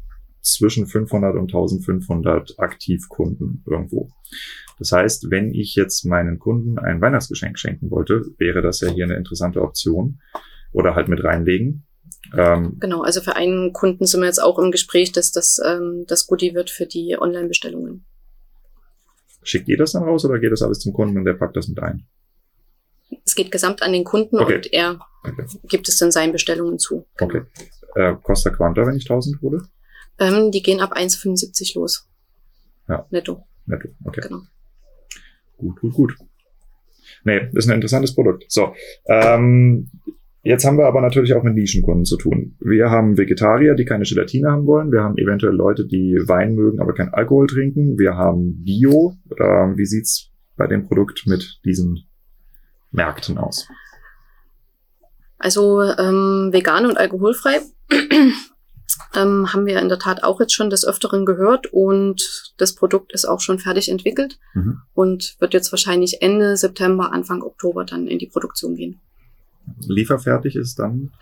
zwischen 500 und 1500 Aktivkunden irgendwo. Das heißt, wenn ich jetzt meinen Kunden ein Weihnachtsgeschenk schenken wollte, wäre das ja hier eine interessante Option. Oder halt mit reinlegen. Ähm, genau, also für einen Kunden sind wir jetzt auch im Gespräch, dass das ähm, das Goodie wird für die Online-Bestellungen. Schickt ihr das dann raus oder geht das alles zum Kunden und der packt das mit ein? Es geht gesamt an den Kunden okay. und er okay. gibt es dann seinen Bestellungen zu. Okay. Äh, Costa Quanta, wenn ich 1000 hole? Ähm, die gehen ab 1,75 los. Ja. Netto. Netto, okay. Genau. Gut, gut, gut. Nee, ist ein interessantes Produkt. So, ähm, jetzt haben wir aber natürlich auch mit Nischenkunden zu tun. Wir haben Vegetarier, die keine Gelatine haben wollen. Wir haben eventuell Leute, die Wein mögen, aber kein Alkohol trinken. Wir haben Bio. Ähm, wie sieht's bei dem Produkt mit diesen Märkten aus? Also ähm, vegan und alkoholfrei ähm, haben wir in der Tat auch jetzt schon des Öfteren gehört und das Produkt ist auch schon fertig entwickelt mhm. und wird jetzt wahrscheinlich Ende September, Anfang Oktober dann in die Produktion gehen. Lieferfertig ist dann?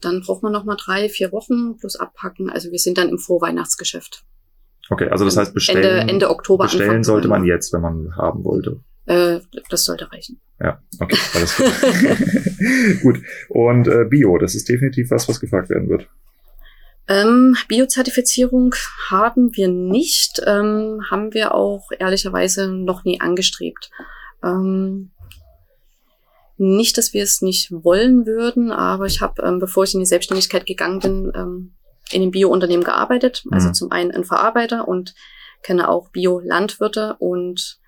Dann braucht man nochmal drei, vier Wochen plus abpacken. Also wir sind dann im Vorweihnachtsgeschäft. Okay, also das heißt bestellen. Ende, Ende Oktober. Bestellen Anfang sollte man jetzt, wenn man haben wollte. Äh, das sollte reichen. Ja, okay, alles gut. gut. Und äh, Bio, das ist definitiv was, was gefragt werden wird. Ähm, Biozertifizierung haben wir nicht, ähm, haben wir auch ehrlicherweise noch nie angestrebt. Ähm, nicht, dass wir es nicht wollen würden, aber ich habe, ähm, bevor ich in die Selbstständigkeit gegangen bin, ähm, in einem Bio-Unternehmen gearbeitet. Also mhm. zum einen ein Verarbeiter und kenne auch Bio-Landwirte und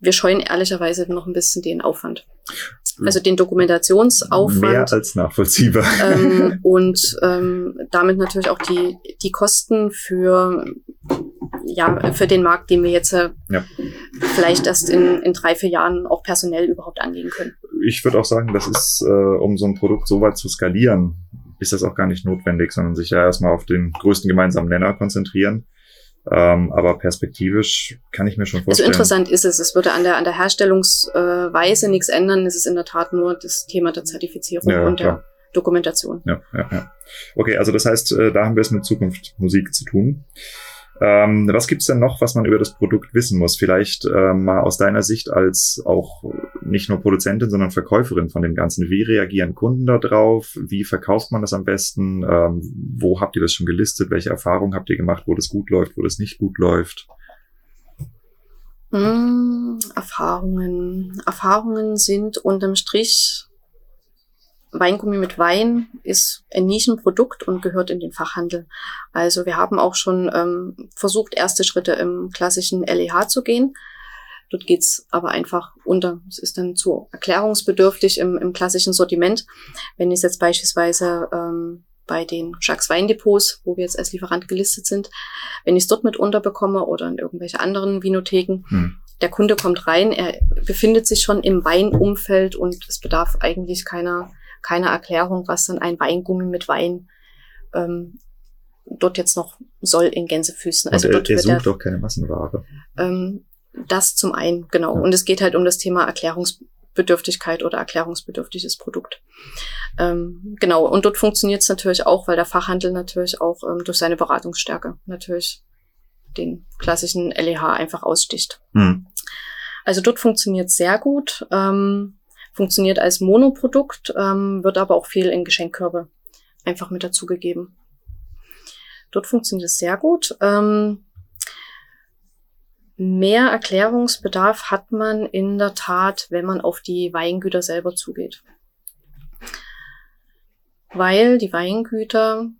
wir scheuen ehrlicherweise noch ein bisschen den Aufwand. Also den Dokumentationsaufwand. Mehr als nachvollziehbar. Ähm, und ähm, damit natürlich auch die, die Kosten für, ja, für den Markt, den wir jetzt äh, ja. vielleicht erst in, in drei, vier Jahren auch personell überhaupt angehen können. Ich würde auch sagen, das ist, äh, um so ein Produkt so weit zu skalieren, ist das auch gar nicht notwendig, sondern sich ja erstmal auf den größten gemeinsamen Nenner konzentrieren. Ähm, aber perspektivisch kann ich mir schon Also vorstellen. interessant ist es. Es würde an der, an der Herstellungsweise nichts ändern. Es ist in der Tat nur das Thema der Zertifizierung Ja, und klar. der Dokumentation. Ja, ja, ja. Okay, also das heißt, äh, da haben wir es mit Zukunft Musik zu tun. Ähm, was gibt's denn noch, was man über das Produkt wissen muss? Vielleicht äh, mal aus deiner Sicht als auch nicht nur Produzentin, sondern Verkäuferin von dem Ganzen. Wie reagieren Kunden da drauf? Wie verkauft man das am besten? Ähm, wo habt ihr das schon gelistet? Welche Erfahrungen habt ihr gemacht, wo das gut läuft, wo das nicht gut läuft? Hm, Erfahrungen. Erfahrungen sind unterm Strich Weingummi mit Wein ist ein Nischenprodukt und gehört in den Fachhandel. Also wir haben auch schon ähm, versucht, erste Schritte im klassischen LEH zu gehen. Dort geht's aber einfach unter. Es ist dann zu erklärungsbedürftig im, im klassischen Sortiment. Wenn ich jetzt beispielsweise ähm, bei den Jacques Weindepots, wo wir jetzt als Lieferant gelistet sind, wenn ich es dort mit unterbekomme oder in irgendwelche anderen Vinotheken, Hm. der Kunde kommt rein, er befindet sich schon im Weinumfeld und es bedarf eigentlich keiner, keiner Erklärung, was dann ein Weingummi mit Wein ähm, dort jetzt noch soll in Gänsefüßen. Also er, er sucht doch keine Massenware. ähm, das zum einen, genau. Ja. Und es geht halt um das Thema Erklärungsbedürftigkeit oder erklärungsbedürftiges Produkt. Ähm, genau, und dort funktioniert es natürlich auch, weil der Fachhandel natürlich auch ähm, durch seine Beratungsstärke natürlich den klassischen LEH einfach aussticht. Hm. Also dort funktioniert sehr gut, ähm, funktioniert als Monoprodukt, ähm, wird aber auch viel in Geschenkkörbe einfach mit dazugegeben. Dort funktioniert es sehr gut. Ähm, mehr Erklärungsbedarf hat man in der Tat, wenn man auf die Weingüter selber zugeht. Weil die Weingüter,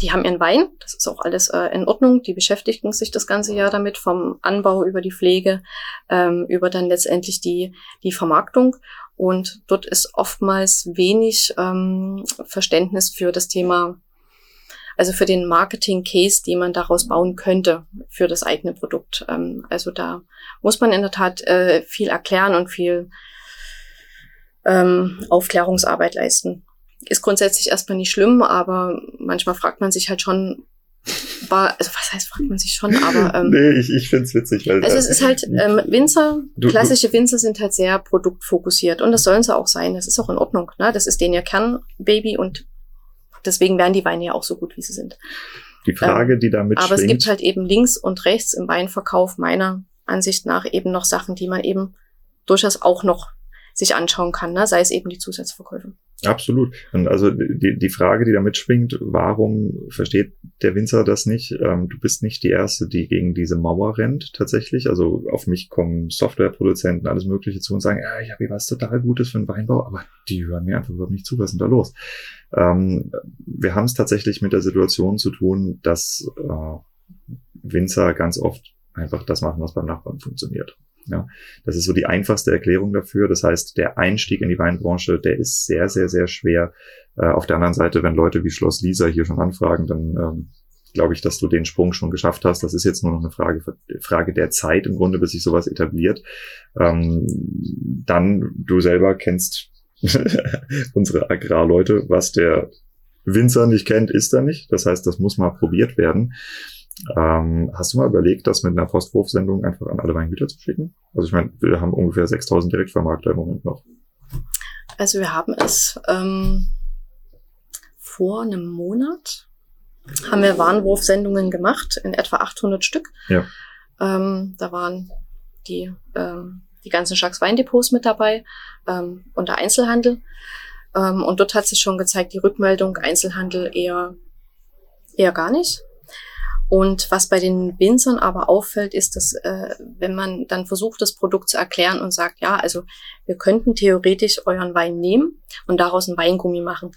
die haben ihren Wein, das ist auch alles äh, in Ordnung, die beschäftigen sich das ganze Jahr damit, vom Anbau über die Pflege, ähm, über dann letztendlich die, die Vermarktung. Und dort ist oftmals wenig ähm, Verständnis für das Thema, also für den Marketing-Case, den man daraus bauen könnte für das eigene Produkt. Ähm, also da muss man in der Tat äh, viel erklären und viel ähm, Aufklärungsarbeit leisten. Ist grundsätzlich erstmal nicht schlimm, aber manchmal fragt man sich halt schon, war, also was heißt, fragt man sich schon, aber ähm, nee, ich, ich find's witzig. Weil, also es ist halt, ähm, Winzer, Du- klassische Winzer sind halt sehr produktfokussiert und das sollen sie auch sein. Das ist auch in Ordnung. Ne? Das ist denen ihr Kernbaby und deswegen werden die Weine ja auch so gut, wie sie sind. die Frage, die damit Aber es schwingt, gibt halt eben links und rechts im Weinverkauf meiner Ansicht nach eben noch Sachen, die man eben durchaus auch noch sich anschauen kann, ne? sei es eben die Zusatzverkäufe. Absolut. Und also die, die Frage, die da mitschwingt, warum versteht der Winzer das nicht? Ähm, du bist nicht die Erste, die gegen diese Mauer rennt, tatsächlich. Also auf mich kommen Softwareproduzenten, alles Mögliche zu und sagen, ja, ich habe hier was total Gutes für den Weinbau, aber die hören mir einfach überhaupt nicht zu, was ist denn da los? Ähm, wir haben es tatsächlich mit der Situation zu tun, dass äh, Winzer ganz oft einfach das machen, was beim Nachbarn funktioniert. Ja, das ist so die einfachste Erklärung dafür. Das heißt, der Einstieg in die Weinbranche, der ist sehr, sehr, sehr schwer. Äh, auf der anderen Seite, wenn Leute wie Schloss Lisa hier schon anfragen, dann ähm, glaube ich, dass du den Sprung schon geschafft hast. Das ist jetzt nur noch eine Frage, Frage der Zeit im Grunde, bis sich sowas etabliert. Ähm, dann, du selber kennst unsere Agrarleute, was der Winzer nicht kennt, ist er nicht. Das heißt, das muss mal probiert werden. Ähm, hast du mal überlegt, das mit einer Postwurfsendung einfach an alle Weingüter zu schicken? Also ich meine, wir haben ungefähr 6000 Direktvermarkter im Moment noch. Also wir haben es ähm, vor einem Monat, haben wir Warnwurfsendungen gemacht, in etwa 800 Stück. Ja. Ähm, da waren die, ähm, die ganzen Jacques Weindepots mit dabei ähm, und der Einzelhandel. Ähm, und dort hat sich schon gezeigt, die Rückmeldung Einzelhandel eher, eher gar nicht. Und was bei den Winzern aber auffällt, ist, dass äh, wenn man dann versucht, das Produkt zu erklären und sagt, ja, also wir könnten theoretisch euren Wein nehmen und daraus ein Weingummi machen,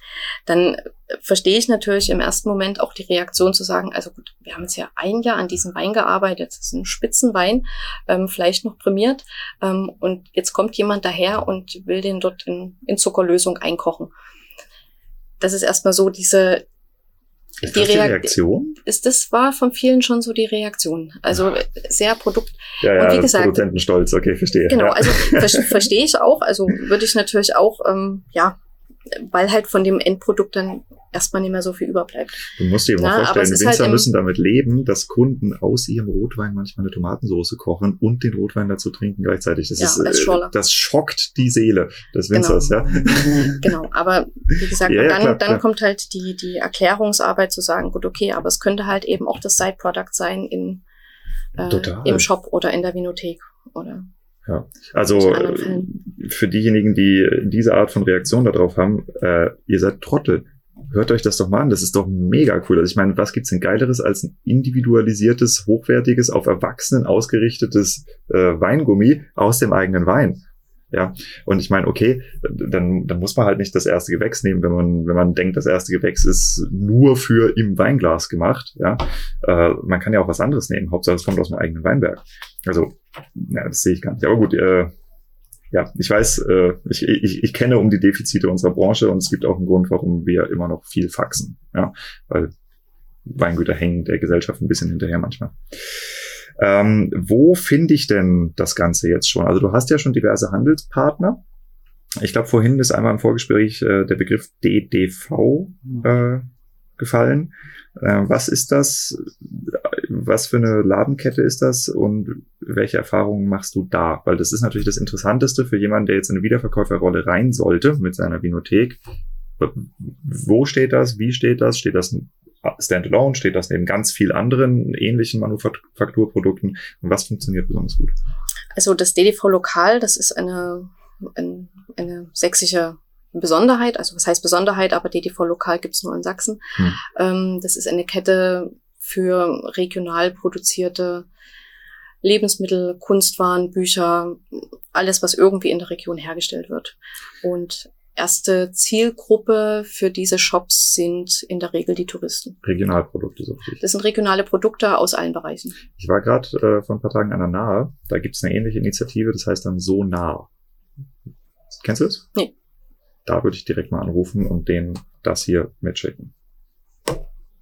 dann äh, verstehe ich natürlich im ersten Moment auch die Reaktion zu sagen, also gut, wir haben jetzt ja ein Jahr an diesem Wein gearbeitet, das ist ein Spitzenwein, ähm, vielleicht noch prämiert, ähm, und jetzt kommt jemand daher und will den dort in, in Zuckerlösung einkochen. Das ist erstmal so diese, Ist Die das die Reak- Reaktion? ist, das war von vielen schon so die Reaktion. Also sehr Produkt, Ja, ja, Und wie gesagt- Produzentenstolz, okay, verstehe. Genau, ja. also ver verstehe ich auch. Also würde ich natürlich auch, ähm, ja, weil halt von dem Endprodukt dann erstmal nicht mehr so viel überbleibt. Du musst dir ja, mal vorstellen, Winzer halt müssen damit leben, dass Kunden aus ihrem Rotwein manchmal eine Tomatensauce kochen und den Rotwein dazu trinken gleichzeitig. Das, ja, ist, äh, das schockt die Seele des. Winzers, genau. ja. genau, aber wie gesagt, ja, dann, klar, dann klar. kommt halt die, die Erklärungsarbeit zu sagen, gut, okay, aber es könnte halt eben auch das Side-Product sein in, äh, im Shop oder in der Vinothek oder ja, also für diejenigen, die diese Art von Reaktion darauf haben, äh, ihr seid Trottel. Hört euch das doch mal an, das ist doch mega cool. Also ich meine, was gibt's denn geileres als ein individualisiertes, hochwertiges, auf Erwachsenen ausgerichtetes äh, Weingummi aus dem eigenen Wein? Ja, und ich meine, okay, dann, dann muss man halt nicht das erste Gewächs nehmen, wenn man, wenn man denkt, das erste Gewächs ist nur für im Weinglas gemacht. Ja, äh, man kann ja auch was anderes nehmen. Hauptsache, es kommt aus dem eigenen Weinberg. Also, ja, das sehe ich gar nicht. Aber gut, äh, ja, ich weiß, äh, ich, ich, ich kenne um die Defizite unserer Branche und es gibt auch einen Grund, warum wir immer noch viel faxen. Ja, weil Weingüter hängen der Gesellschaft ein bisschen hinterher manchmal. Ähm, wo finde ich denn das Ganze jetzt schon? Also du hast ja schon diverse Handelspartner. Ich glaube, vorhin ist einmal im Vorgespräch äh, der Begriff DDV äh, gefallen. Äh, was ist das? Was für eine Ladenkette ist das und welche Erfahrungen machst du da? Weil das ist natürlich das Interessanteste für jemanden, der jetzt in eine Wiederverkäuferrolle rein sollte mit seiner Vinothek. Wo steht das? Wie steht das? Steht das standalone, steht das neben ganz viel anderen ähnlichen Manufakturprodukten und was funktioniert besonders gut? Also das DDV Lokal, das ist eine, eine, eine sächsische Besonderheit, also was heißt Besonderheit, aber DDV Lokal gibt's nur in Sachsen. Hm. Ähm, das ist eine Kette für regional produzierte Lebensmittel, Kunstwaren, Bücher, alles, was irgendwie in der Region hergestellt wird. Und erste Zielgruppe für diese Shops sind in der Regel die Touristen. Regionalprodukte, so richtig. Das sind regionale Produkte aus allen Bereichen. Ich war gerade äh, vor ein paar Tagen an der Nahe. Da gibt es eine ähnliche Initiative, das heißt dann So Nah. Kennst du es? Nee. Da würde ich direkt mal anrufen und denen das hier mitschicken.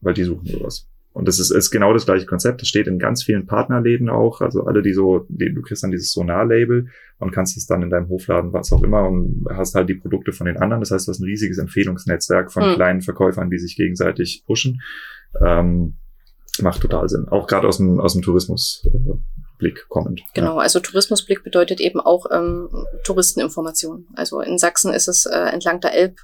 Weil die suchen sowas. Und das ist, ist genau das gleiche Konzept. Das steht in ganz vielen Partnerläden auch. Also alle, die so, die, du kriegst dann dieses Sonar-Label und kannst es dann in deinem Hofladen, was auch immer, und hast halt die Produkte von den anderen. Das heißt, du hast ein riesiges Empfehlungsnetzwerk von hm. kleinen Verkäufern, die sich gegenseitig pushen. Ähm, macht total Sinn. Auch gerade aus dem, aus dem Tourismusblick kommend. Genau, ja. also Tourismusblick bedeutet eben auch ähm, Touristeninformation. Also in Sachsen ist es äh, entlang der Elb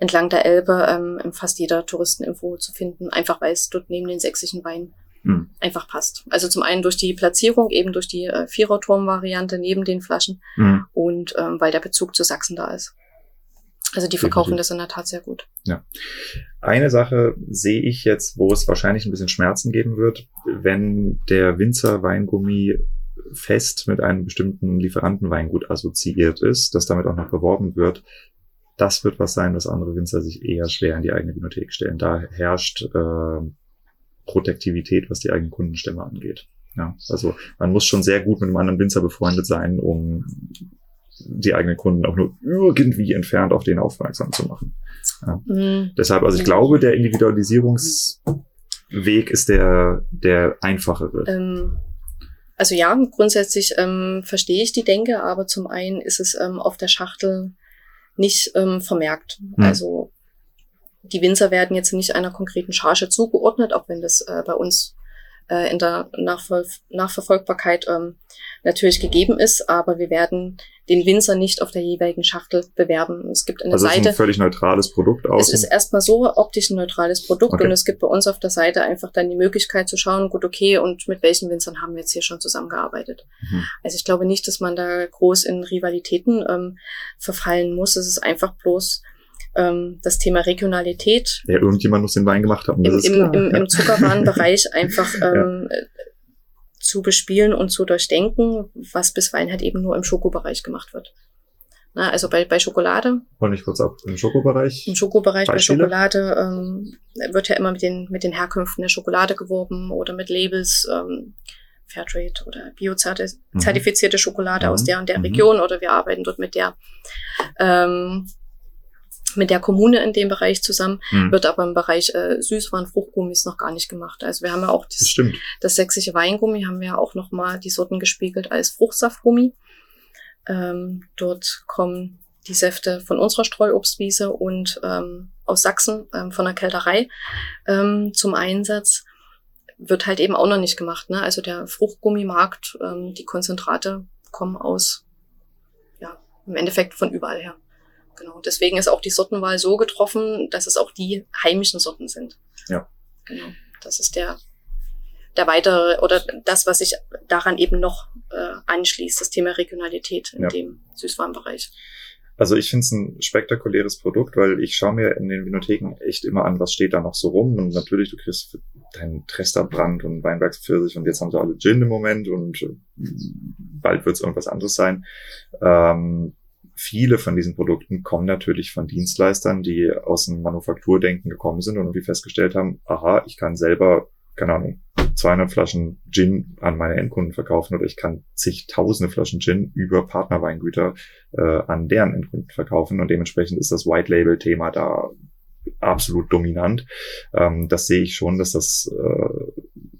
entlang der Elbe ähm, in fast jeder Touristeninfo zu finden, einfach weil es dort neben den sächsischen Weinen hm. einfach passt. Also zum einen durch die Platzierung, eben durch die äh, Viererturm-Variante neben den Flaschen hm. und ähm, weil der Bezug zu Sachsen da ist. Also die verkaufen das in der Tat sehr gut. Ja. Eine Sache sehe ich jetzt, wo es wahrscheinlich ein bisschen Schmerzen geben wird, wenn der Winzer Weingummi fest mit einem bestimmten Lieferantenweingut assoziiert ist, das damit auch noch beworben wird, das wird was sein, was andere Winzer sich eher schwer in die eigene Bibliothek stellen. Da herrscht äh, Protektivität, was die eigenen Kundenstämme angeht. Ja, also man muss schon sehr gut mit einem anderen Winzer befreundet sein, um die eigenen Kunden auch nur irgendwie entfernt auf den aufmerksam zu machen. Ja. Mhm. Deshalb, also ich glaube, der Individualisierungsweg ist der, der einfachere. Ähm, also ja, grundsätzlich ähm, verstehe ich die Denke, aber zum einen ist es ähm, auf der Schachtel nicht ähm, vermerkt. Mhm. Also die Winzer werden jetzt nicht einer konkreten Charge zugeordnet, auch wenn das äh, bei uns äh, in der Nachver Nachverfolgbarkeit ähm, natürlich gegeben ist, aber wir werden den Winzer nicht auf der jeweiligen Schachtel bewerben. Es gibt eine also Seite. Ist ein völlig neutrales Produkt aus. Es ist erstmal so optisch ein neutrales Produkt okay. und es gibt bei uns auf der Seite einfach dann die Möglichkeit zu schauen, gut, okay, und mit welchen Winzern haben wir jetzt hier schon zusammengearbeitet. Mhm. Also ich glaube nicht, dass man da groß in Rivalitäten ähm, verfallen muss. Es ist einfach bloß ähm, das Thema Regionalität. Ja, irgendjemand muss den Wein gemacht haben. Im, im, im, im Zuckerwarenbereich einfach ähm, ja. zu bespielen und zu durchdenken, was bisweilen halt eben nur im Schokobereich gemacht wird. Na, also bei, bei Schokolade. Hol mich kurz ab. Im Schokobereich? Im Schokobereich Beispiele? bei Schokolade ähm, wird ja immer mit den, mit den Herkünften der Schokolade geworben oder mit Labels. Ähm, Fairtrade oder biozertifizierte mhm. Schokolade mhm. aus der und der mhm. Region oder wir arbeiten dort mit der ähm, mit der Kommune in dem Bereich zusammen, hm. wird aber im Bereich äh, Süßwaren, Fruchtgummis noch gar nicht gemacht. Also wir haben ja auch das, das, das sächsische Weingummi, haben wir ja auch nochmal die Sorten gespiegelt als Fruchtsaftgummi. Ähm, dort kommen die Säfte von unserer Streuobstwiese und ähm, aus Sachsen ähm, von der Kälterei ähm, zum Einsatz. Wird halt eben auch noch nicht gemacht. Ne? Also der Fruchtgummimarkt, ähm, die Konzentrate kommen aus, ja, im Endeffekt von überall her. Genau. Deswegen ist auch die Sortenwahl so getroffen, dass es auch die heimischen Sorten sind. Ja. Genau. Das ist der, der weitere oder das, was sich daran eben noch äh, anschließt, das Thema Regionalität in Ja. dem Süßwarenbereich. Also ich finde es ein spektakuläres Produkt, weil ich schaue mir in den Vinotheken echt immer an, was steht da noch so rum. Und natürlich, du kriegst deinen Tresterbrand und Weinbergspfirsich und jetzt haben sie alle Gin im Moment und äh, bald wird es irgendwas anderes sein. Ähm, viele von diesen Produkten kommen natürlich von Dienstleistern, die aus dem Manufakturdenken gekommen sind und irgendwie festgestellt haben, aha, ich kann selber, keine Ahnung, 200 Flaschen Gin an meine Endkunden verkaufen oder ich kann zigtausende Flaschen Gin über Partnerweingüter äh, an deren Endkunden verkaufen und dementsprechend ist das White Label Thema da absolut dominant. Ähm, das sehe ich schon, dass das äh,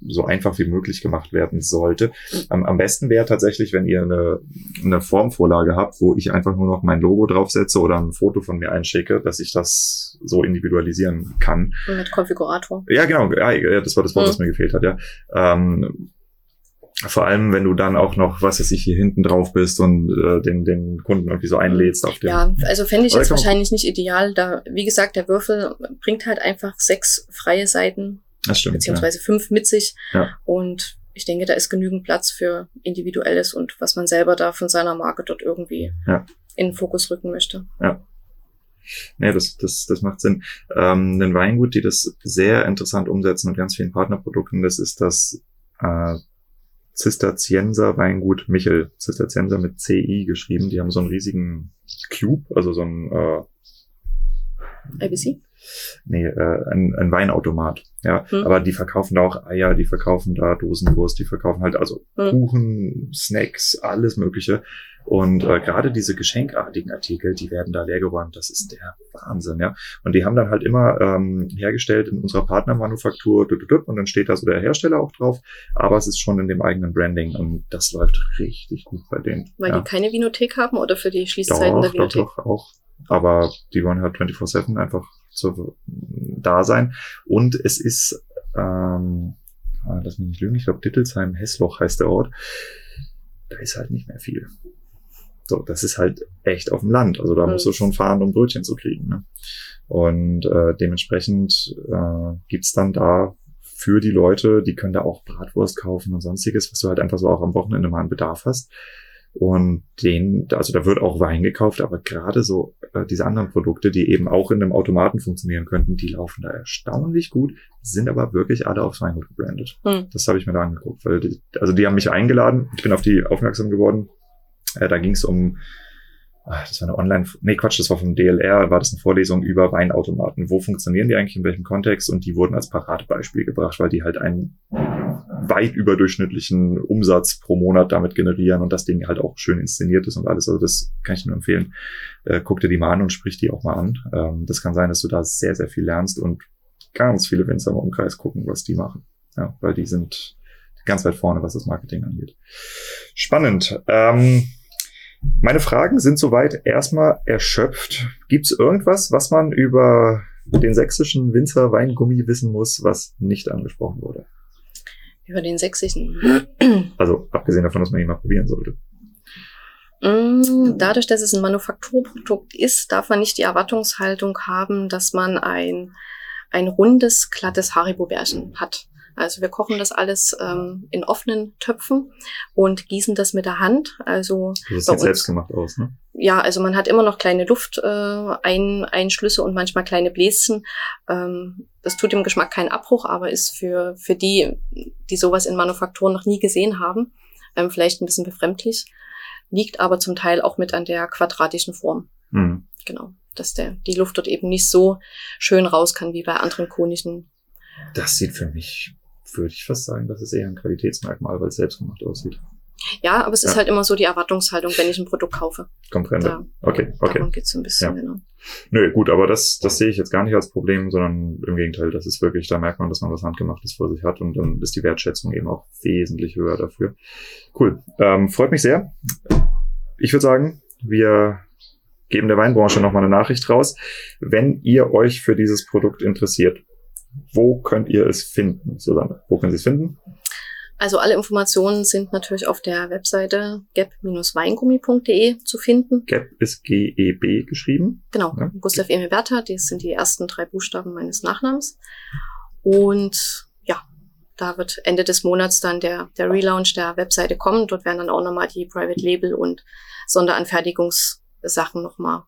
so einfach wie möglich gemacht werden sollte. Am, am besten wäre tatsächlich, wenn ihr eine, eine Formvorlage habt, wo ich einfach nur noch mein Logo draufsetze oder ein Foto von mir einschicke, dass ich das so individualisieren kann. Mit Konfigurator. Ja, genau, ja, das war das Wort, das Mhm. mir gefehlt hat, ja. Ähm, vor allem, wenn du dann auch noch, was weiß ich, hier hinten drauf bist und äh, den, den Kunden irgendwie so einlädst auf dem. Ja, also fände ich jetzt wahrscheinlich nicht ideal. Da, wie gesagt, der Würfel bringt halt einfach sechs freie Seiten das stimmt. beziehungsweise fünf mit sich. Ja. Und ich denke, da ist genügend Platz für Individuelles und was man selber da von seiner Marke dort irgendwie Ja. in den Fokus rücken möchte. Ja. Nee, das, das, das macht Sinn. Ähm, ein Weingut, die das sehr interessant umsetzen mit ganz vielen Partnerprodukten, das ist das äh, Zisterzienser Weingut Michel. Zisterzienser mit CI geschrieben. Die haben so einen riesigen Cube, also so ein äh, ABC? nee, äh, ein, ein Weinautomat. Ja, Hm. aber die verkaufen da auch Eier, die verkaufen da Dosenwurst, die verkaufen halt also Hm. Kuchen, Snacks, alles Mögliche. Und äh, gerade diese geschenkartigen Artikel, die werden da leergeräumt. Das ist der Wahnsinn, ja. Und die haben dann halt immer ähm, hergestellt in unserer Partnermanufaktur und dann steht da so der Hersteller auch drauf. Aber es ist schon in dem eigenen Branding und das läuft richtig gut bei denen. Weil ja. die keine Vinothek haben oder für die Schließzeiten der Doch, doch, Vinothek? doch, auch. Aber die wollen halt 24-7 einfach so da sein. Und es ist, ähm, ah, lass mich nicht lügen, ich glaube Dittelsheim, Hessloch heißt der Ort. Da ist halt nicht mehr viel. So, das ist halt echt auf dem Land. Also da Mhm. musst du schon fahren, um Brötchen zu kriegen. Ne? Und äh, dementsprechend äh, gibt's dann da für die Leute, die können da auch Bratwurst kaufen und sonstiges, was du halt einfach so auch am Wochenende mal einen Bedarf hast. Und den, also da wird auch Wein gekauft, aber gerade so äh, diese anderen Produkte, die eben auch in einem Automaten funktionieren könnten, die laufen da erstaunlich gut, sind aber wirklich alle aufs Weingut gebrandet. Hm. Das habe ich mir da angeguckt, weil die, also die haben mich eingeladen, ich bin auf die aufmerksam geworden. Äh, da ging es um, ah, das war eine Online, nee Quatsch, das war vom DLR, war das eine Vorlesung über Weinautomaten. Wo funktionieren die eigentlich, in welchem Kontext? Und die wurden als Paradebeispiel gebracht, weil die halt einen weit überdurchschnittlichen Umsatz pro Monat damit generieren und das Ding halt auch schön inszeniert ist und alles. Also das kann ich nur empfehlen. Äh, guck dir die mal an und sprich die auch mal an. Ähm, das kann sein, dass du da sehr, sehr viel lernst und ganz viele Winzer im Umkreis gucken, was die machen. Ja, weil die sind ganz weit vorne, was das Marketing angeht. Spannend. Ähm, meine Fragen sind soweit erstmal erschöpft. Gibt es irgendwas, was man über den sächsischen Winzer Weingummi wissen muss, was nicht angesprochen wurde? Über den sächsischen. Also abgesehen davon, dass man ihn mal probieren sollte. Mm, Dadurch, dass es ein Manufakturprodukt ist, darf man nicht die Erwartungshaltung haben, dass man ein, ein rundes, glattes Haribo-Bärchen hat. Also wir kochen das alles ähm, in offenen Töpfen und gießen das mit der Hand. Also Das Bei sieht selbst gemacht aus, ne? ja, also man hat immer noch kleine Lufteinschlüsse äh, und manchmal kleine Bläschen. Ähm, das tut dem Geschmack keinen Abbruch, aber ist für, für die, die sowas in Manufakturen noch nie gesehen haben, ähm, vielleicht ein bisschen befremdlich. Liegt aber zum Teil auch mit an der quadratischen Form. Hm. Genau. Dass der, die Luft dort eben nicht so schön raus kann wie bei anderen konischen. Das sieht für mich, würde ich fast sagen, das ist eher ein Qualitätsmerkmal, weil es selbst gemacht aussieht. Ja, aber es ist Ja. halt immer so die Erwartungshaltung, wenn ich ein Produkt kaufe. Komprende. Da, Okay, okay. Darum geht's so ein bisschen, Ja. genau. Nö, gut, aber das, das sehe ich jetzt gar nicht als Problem, sondern im Gegenteil, das ist wirklich, da merkt man, dass man was Handgemachtes vor sich hat und dann ist die Wertschätzung eben auch wesentlich höher dafür. Cool. Ähm, freut mich sehr. Ich würde sagen, wir geben der Weinbranche nochmal eine Nachricht raus. Wenn ihr euch für dieses Produkt interessiert, wo könnt ihr es finden, Susanne? Wo können Sie es finden? Also alle Informationen sind natürlich auf der Webseite gap-weingummi.de zu finden. Gap ist G-E-B geschrieben. Genau, ja. Gustav Emil Bertha, das sind die ersten drei Buchstaben meines Nachnamens. Und ja, da wird Ende des Monats dann der, der Relaunch der Webseite kommen. Dort werden dann auch nochmal die Private Label und Sonderanfertigungssachen nochmal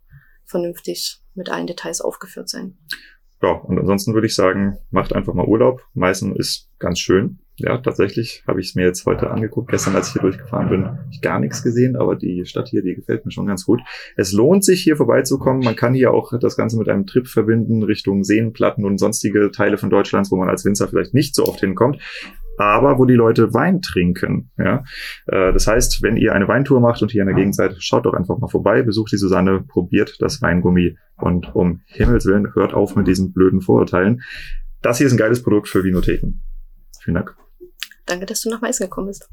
vernünftig mit allen Details aufgeführt sein. Ja, und ansonsten würde ich sagen, macht einfach mal Urlaub. Meißen ist ganz schön. Ja, tatsächlich habe ich es mir jetzt heute angeguckt. Gestern, als ich hier durchgefahren bin, habe ich gar nichts gesehen, aber die Stadt hier, die gefällt mir schon ganz gut. Es lohnt sich, hier vorbeizukommen. Man kann hier auch das Ganze mit einem Trip verbinden Richtung Seenplatten und sonstige Teile von Deutschlands, wo man als Winzer vielleicht nicht so oft hinkommt aber wo die Leute Wein trinken. Ja? Äh, das heißt, wenn ihr eine Weintour macht und hier in der Gegend seid, schaut doch einfach mal vorbei, besucht die Susanne, probiert das Weingummi und um Himmels Willen hört auf mit diesen blöden Vorurteilen. Das hier ist ein geiles Produkt für Vinotheken. Vielen Dank. Danke, dass du nach Meißen gekommen bist.